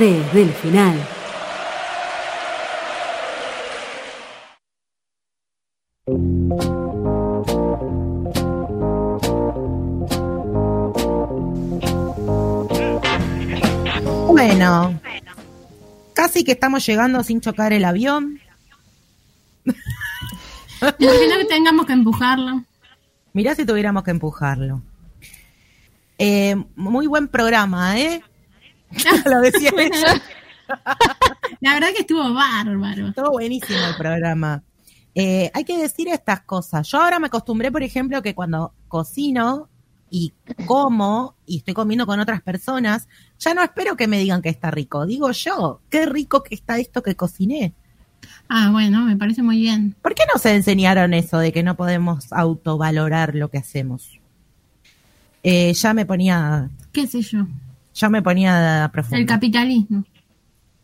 3 del final. Bueno, casi que estamos llegando sin chocar el avión. Imagina que tengamos que empujarlo. Mirá si tuviéramos que empujarlo. Eh, muy buen programa, ¿eh? Lo decía ella. La verdad que estuvo bárbaro. Estuvo buenísimo el programa. Eh, hay que decir estas cosas. Yo ahora me acostumbré, por ejemplo, que cuando cocino y como y estoy comiendo con otras personas, ya no espero que me digan que está rico. Digo yo, qué rico que está esto que cociné. Ah, bueno, me parece muy bien. ¿Por qué no se enseñaron eso de que no podemos autovalorar lo que hacemos? Eh, ya me ponía, ¿Qué sé yo? Ya me ponía profundo. El capitalismo.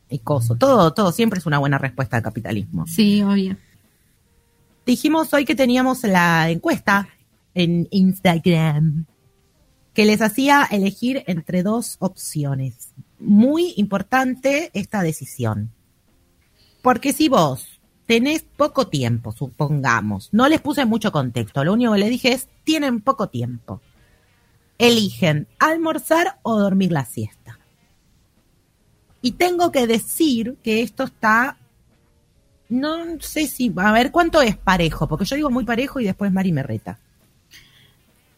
y coso. Todo, todo siempre es una buena respuesta al capitalismo. Sí, obvio. Dijimos hoy que teníamos la encuesta en Instagram que les hacía elegir entre dos opciones. Muy importante esta decisión. Porque si vos tenés poco tiempo, supongamos, no les puse mucho contexto, lo único que les dije es, tienen poco tiempo. Eligen almorzar o dormir la siesta. Y tengo que decir que esto está, no sé si, a ver, ¿cuánto es parejo? Porque yo digo muy parejo y después Mari me reta.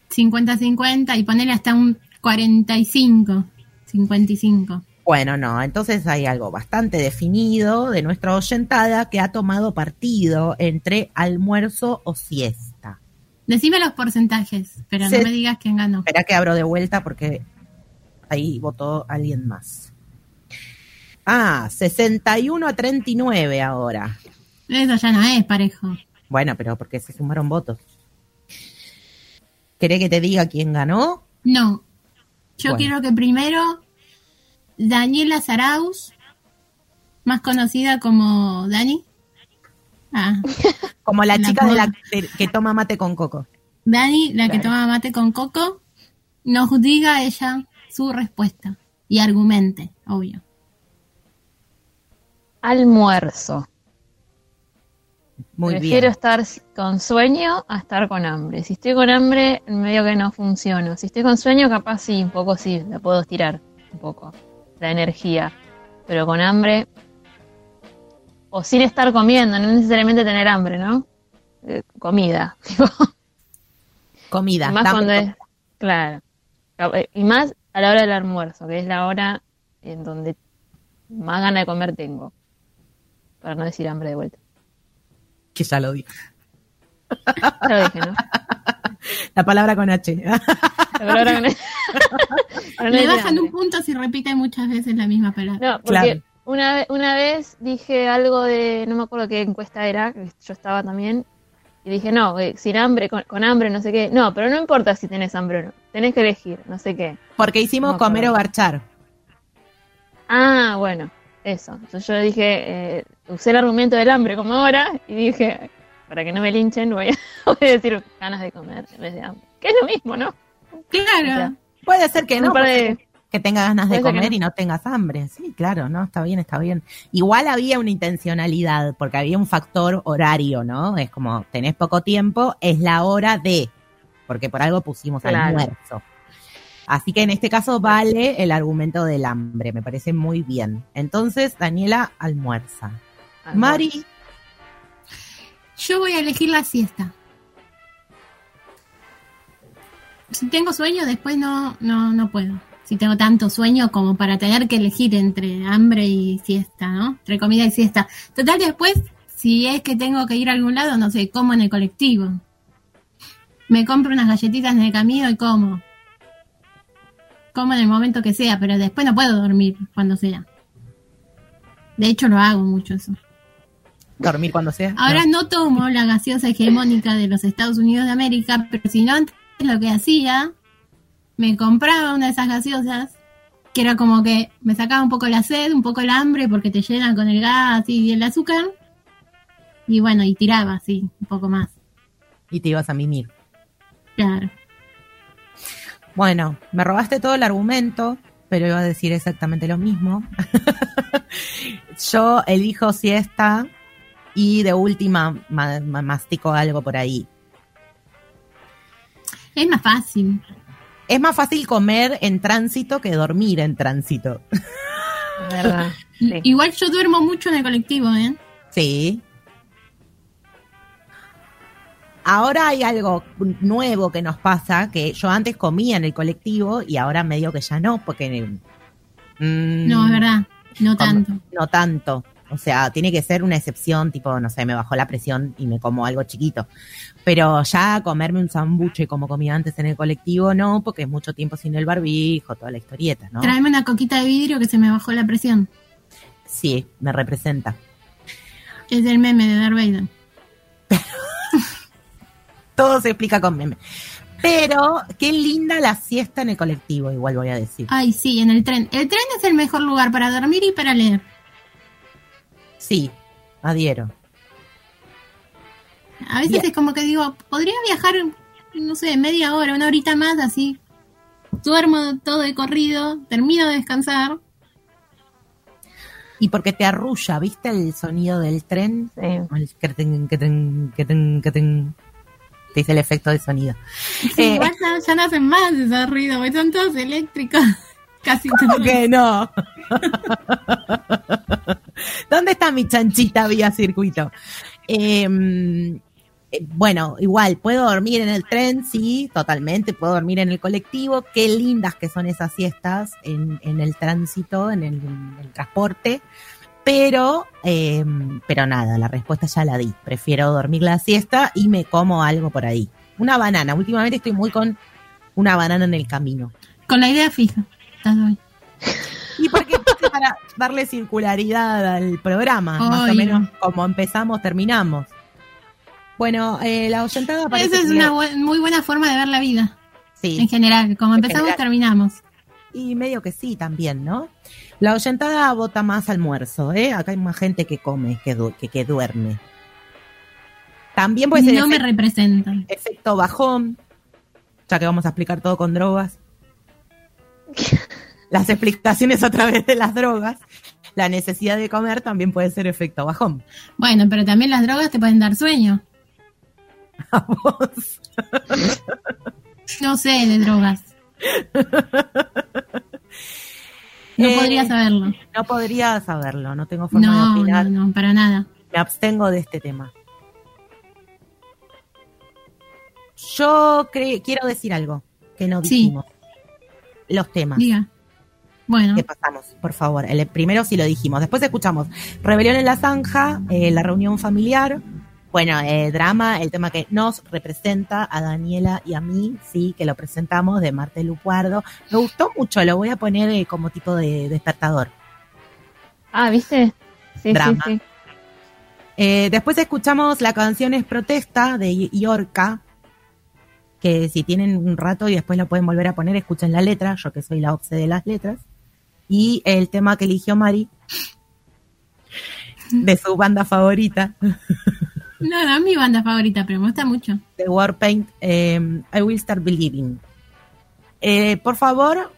50-50 y ponerle hasta un 45. 55. Bueno, no, entonces hay algo bastante definido de nuestra oyentada que ha tomado partido entre almuerzo o siesta. Decime los porcentajes, pero Se- no me digas quién ganó. Espera que abro de vuelta porque ahí votó alguien más. Ah, 61 a 39 ahora. Eso ya no es parejo. Bueno, pero porque se sumaron votos. ¿Querés que te diga quién ganó? No. Yo Bueno. quiero que primero Daniela Zaraus, más conocida como Dani. Ah, Como la La chica de la, que toma mate con coco. Dani, la que toma mate con coco, nos diga ella su respuesta y argumente, obvio. Almuerzo. Muy Prefiero bien. estar con sueño a estar con hambre. Si estoy con hambre, medio que no funciona. Si estoy con sueño, capaz sí, un poco sí, la puedo estirar un poco, la energía. Pero con hambre, o sin estar comiendo, no necesariamente tener hambre, ¿no? Eh, comida. tipo, Comida. y más dame cuando es, claro. Eh, Y más a la hora del almuerzo, que es la hora en donde más ganas de comer tengo. Para no decir hambre de vuelta. Que ya lo dije. Ya lo dije, ¿no? La palabra con H. Pero ahora con- no Le bajan un punto si repite muchas veces la misma palabra. No, porque Claro. Una, una vez dije algo de, no me acuerdo qué encuesta era, yo estaba también, y dije, no, eh, sin hambre, con, con hambre, no sé qué. No, pero no importa si tenés hambre o no, tenés que elegir, no sé qué. Porque hicimos No, comer o garchar. Ah, bueno, eso. Entonces yo dije, eh, usé el argumento del hambre como ahora, y dije, para que no me linchen, voy a, voy a decir ganas de comer en vez de hambre. Que es lo mismo, ¿no? Claro. Puede ser que Un no, par puede de- que tengas ganas de comer no. y no tengas hambre. Sí, claro, no, está bien, está bien. Igual había una intencionalidad, porque había un factor horario, ¿no? Es como, tenés poco tiempo, es la hora de, porque por algo pusimos Claro. almuerzo. Así que en este caso vale el argumento del hambre, me parece muy bien. Entonces, Daniela almuerza. Mari, Yo voy a elegir la siesta. Si tengo sueño, después no, no, no puedo. Si tengo tanto sueño como para tener que elegir entre hambre y siesta, ¿no? Entre comida y siesta. Total, después, si es que tengo que ir a algún lado, no sé, como en el colectivo. Me compro unas galletitas en el camino y como. Como en el momento que sea, pero después no puedo dormir cuando sea. De hecho, lo hago mucho eso. dormir cuando sea. Ahora No. no tomo la gaseosa hegemónica de los Estados Unidos de América, pero si no antes lo que hacía, me compraba una de esas gaseosas, que era como que me sacaba un poco la sed, un poco el hambre, porque te llenan con el gas y el azúcar. Y bueno, y tiraba así, un poco más. Y te ibas a mimir. Claro. Bueno, me robaste todo el argumento, pero iba a decir exactamente lo mismo. Yo elijo siesta y de última ma- ma- mastico algo por ahí. Es más fácil. Es más fácil comer en tránsito que dormir en tránsito. ¿Verdad? Sí. Igual yo duermo mucho en el colectivo, ¿eh? Sí. Ahora hay algo nuevo que nos pasa, que yo antes comía en el colectivo y ahora medio que ya no, porque... mm, No, es verdad. No como- tanto. No tanto. O sea, tiene que ser una excepción, tipo, no sé, me bajó la presión y me como algo chiquito. Pero ya comerme un sambuche como comía antes en el colectivo, no, porque es mucho tiempo sin el barbijo, toda la historieta, ¿no? Tráeme una coquita de vidrio que se me bajó la presión. Sí, me representa. Es el meme de Darth Vader. Todo se explica con meme. Pero qué linda la siesta en el colectivo, igual voy a decir. Ay, sí, en el tren. El tren es el mejor lugar para dormir y para leer. Sí, adhiero. A veces Bien. es como que digo, podría viajar, no sé, media hora, una horita más, así. Duermo todo de corrido, termino de descansar. Y porque te arrulla, ¿viste el sonido del tren? Sí. El quetren, quetren, quetren, quetren. Te dice el efecto de sonido. Sí, Eh, igual ya, ya no hacen más ese ruido, porque son todos eléctricos. Casi ¿Cómo que no? ¿Dónde está mi chanchita vía circuito? Eh, eh, bueno, igual, puedo dormir en el tren, sí, totalmente, puedo dormir en el colectivo. Qué lindas que son esas siestas en, en el tránsito, en el, en el transporte. Pero, eh, pero nada, la respuesta ya la di. Prefiero dormir la siesta y me como algo por ahí. Una banana. Últimamente estoy muy con una banana en el camino. Con la idea fija. Y porque para darle circularidad al programa, más o menos como empezamos, terminamos. Bueno, eh, la oyentada parece Esa es una bu- muy buena forma de ver la vida, sí, en general. Como empezamos, general. terminamos. y medio que sí también, ¿no? La oyentada vota más almuerzo, ¿eh? Acá hay más gente que come que, du- que, que duerme. También puede ser no me representan. efecto bajón, ya que vamos a explicar todo con drogas. Las explicaciones a través de las drogas. La necesidad de comer también puede ser efecto bajón. Bueno, pero también las drogas te pueden dar sueño. A vos. No sé de drogas. No Eh, podría saberlo. No podría saberlo, no tengo forma de opinar. no, no, para nada. Me abstengo de este tema. Yo quiero decir algo que no Sí. Los temas Diga. Bueno, que pasamos, por favor. El primero sí lo dijimos. Después escuchamos Rebelión en la Zanja, eh, la reunión familiar. Bueno, eh, drama, el tema que nos representa a Daniela y a mí, sí, que lo presentamos de Marte Lupuardo. Me gustó mucho, lo voy a poner eh, como tipo de despertador. Ah, ¿viste? Sí, Drama. sí, sí. Después escuchamos la canción Es Protesta de Yorka, que si tienen un rato y después la pueden volver a poner, escuchen la letra, yo que soy la obse de las letras. Y el tema que eligió Mari, de su banda favorita, no, no es mi banda favorita, pero me gusta mucho. de Warpaint, eh, I Will Start Believing. Eh, por favor,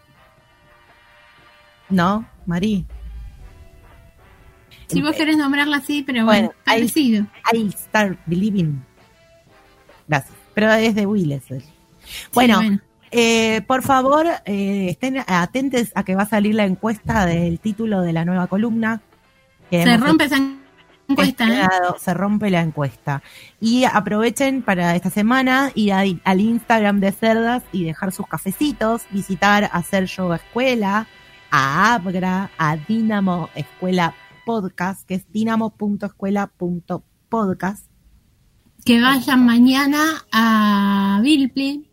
no, Mari. Si vos querés nombrarla así, pero Bueno, bueno, parecido. I Start Believing. Gracias. Pero es de Will eso. Bueno, Sí, bueno. eh, por favor, eh, estén atentos a que va a salir la encuesta del título de la nueva columna. Se rompe esa encuesta, ¿eh? Se rompe la encuesta. Y aprovechen para esta semana ir a- al Instagram de Cerdas y dejar sus cafecitos, visitar Hacer Yoga Escuela, a Abra, a Dinamo Escuela Podcast, que es dinamo.escuela.podcast. Que vayan mañana a Bilpli.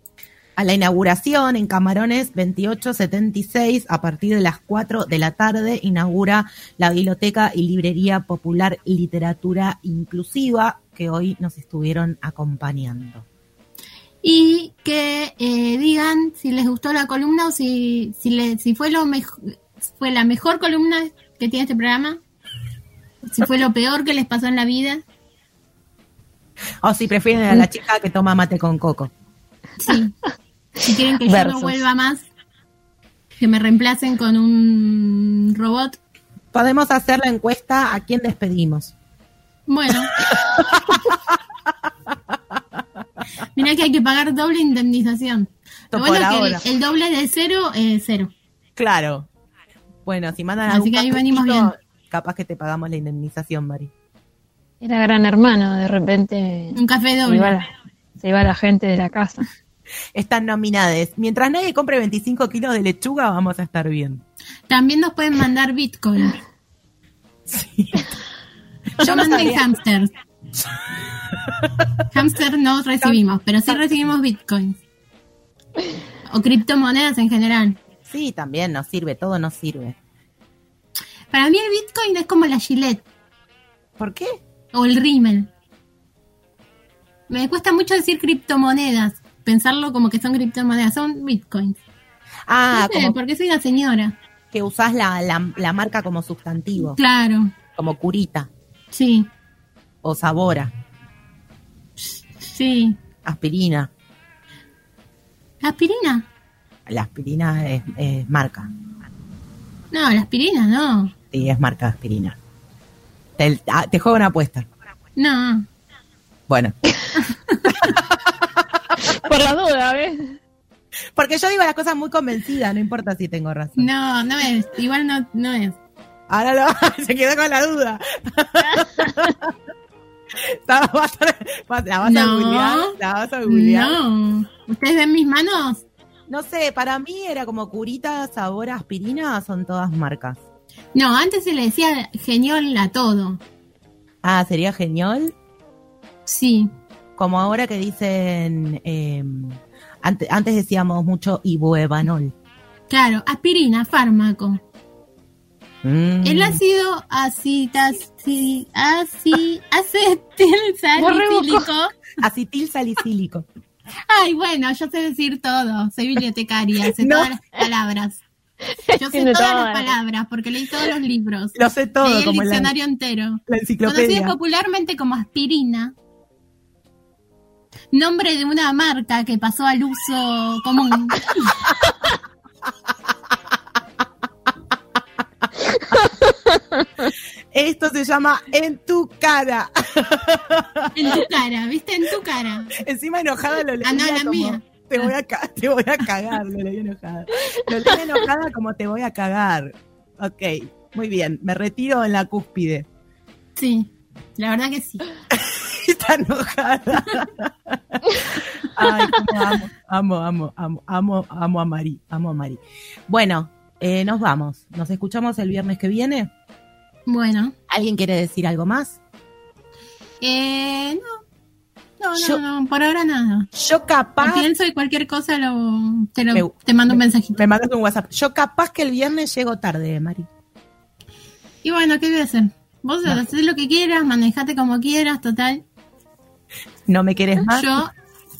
a la inauguración en Camarones 2876 a partir de las 4 de la tarde inaugura la Biblioteca y Librería Popular Literatura Inclusiva que hoy nos estuvieron acompañando. Y que eh, digan si les gustó la columna o si, si, le- si fue, lo fue la mejor columna que tiene este programa. Si fue lo peor que les pasó en la vida. O si prefieren a la chica que toma mate con coco. Sí. Si quieren que yo no vuelva más. Que me reemplacen con un robot. Podemos hacer la encuesta a quién despedimos. Bueno. Mira que hay que pagar doble indemnización. Lo bueno es que el, el doble de cero es cero. Claro. Bueno, si mandan Así que ahí venimos bien. capaz que te pagamos la indemnización, Mari. Era gran hermano, de repente Un café se iba, doble. la, se iba la gente de la casa. Están nominadas. Mientras nadie compre 25 kilos de lechuga, vamos a estar bien. También nos pueden mandar Bitcoin. Yo Yo sabía. hamsters. Hamster no recibimos, pero sí recibimos Bitcoin. O criptomonedas en general. Sí, también nos sirve, todo nos sirve. Para mí el Bitcoin es como la Gillette ¿Por qué? O el Rimmel. Me cuesta mucho decir criptomonedas, pensarlo como que son criptomonedas, son Bitcoins. Ah, No sé, como porque soy una señora. que usás la, la, la marca como sustantivo, Claro, como curita sí, o sabora, sí. aspirina. ¿Aspirina? La aspirina es, es marca. No, la aspirina no. Sí, es marca de aspirina. Te, ah, te juego una apuesta. No. Bueno, Por la duda, ¿ves? porque yo digo las cosas muy convencida, no importa si tengo razón. No, no es. Igual no, no es. Ahora lo, se quedó con la duda. La vas a, la vas a No. googlear, la vas a googlear. No. ¿Ustedes ven mis manos? No sé, para mí era como curita, sabor, aspirina, son todas marcas. No, antes se le decía genial a todo. Ah, sería genial. Sí. Como ahora que dicen, eh, ante- antes decíamos mucho ibuevanol. Claro, aspirina, fármaco. Mm. El ácido acetil salicílico. Acetil salicílico. Ay, bueno, yo sé decir todo. Soy bibliotecaria, sé No. todas las palabras. Yo sé todas las palabras porque leí todos los libros. Lo sé todo, leí el como la, diccionario entero. la Conocida enciclopedia. popularmente como aspirina. Nombre de una marca que pasó al uso común. Esto se llama En tu cara. En tu cara, ¿viste? En tu cara. Encima enojada lo leí. Ah, no, la como, mía. Te voy, a te voy a cagar, lo leí enojada. Lo leí enojada como te voy a cagar. Ok, muy bien. Me retiro en la cúspide. Sí, la verdad que sí. Está enojada. Ay, amo, amo, amo, amo, amo, amo a Mari, amo a Mari. Bueno, eh, nos vamos. Nos escuchamos el viernes que viene. Bueno, ¿Alguien quiere decir algo más? eh, no. No, no, Yo- no, por ahora nada. Yo capaz. Pienso y cualquier cosa lo, te, lo- Me- te mando un mensajito. Me mandas un WhatsApp. Yo capaz que el viernes llego tarde, Mari. Y bueno, ¿qué voy a hacer? Vos No. haces lo que quieras, manejate como quieras, total. ¿No me quieres más? Yo,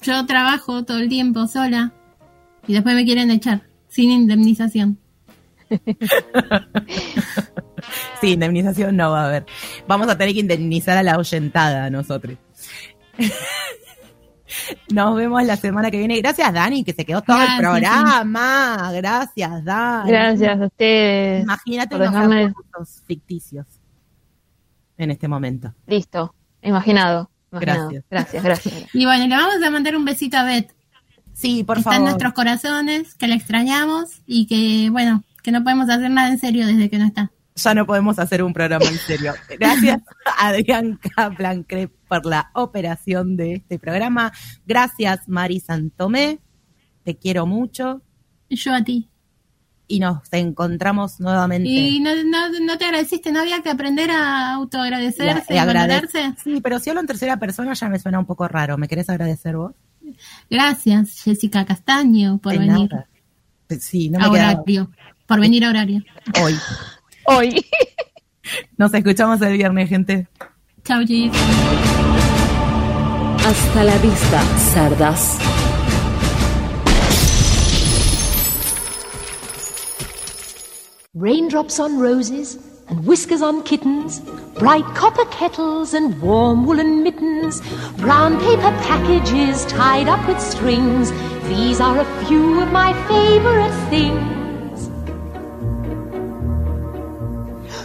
yo trabajo todo el tiempo sola y después me quieren echar sin indemnización. Sí, indemnización no va a haber. Vamos a tener que indemnizar a la ahuyentada nosotros. Nos vemos la semana que viene. Gracias, Dani, que se quedó todo Gracias, el programa. Gracias, Dani. Gracias a ustedes. Imagínate unos dejarme- ficticios en este momento. Listo. Imaginado. imaginado. Gracias. Gracias, gracias. Y bueno, le vamos a mandar un besito a Beth. Sí, por Está en favor. nuestros corazones, que la extrañamos y que, bueno, que no podemos hacer nada en serio desde que no está. Ya no podemos hacer un programa en serio. Gracias a Adrián Kaplan por la operación de este programa. Gracias, Mari Santomé. Te quiero mucho. Yo a ti. Y nos encontramos nuevamente. Y no, no, no te agradeciste, no había que aprender a autoagradecerse Y y a- y agrade- valorarse. Sí, pero si hablo en tercera persona ya me suena un poco raro. ¿Me querés agradecer vos? Gracias, Jessica Castaño, por De venir nada. Sí, no me a horario. Por venir a horario. hoy. Hoy. Nos escuchamos el viernes, gente. Chau, Gis. Hasta la vista, cerdas. Raindrops on roses and whiskers on kittens, bright copper kettles and warm woolen mittens, brown paper packages tied up with strings. These are a few of my favorite things.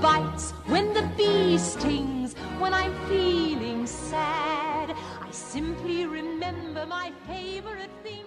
bites, when the bee stings, when I'm feeling sad, I simply remember my favorite things.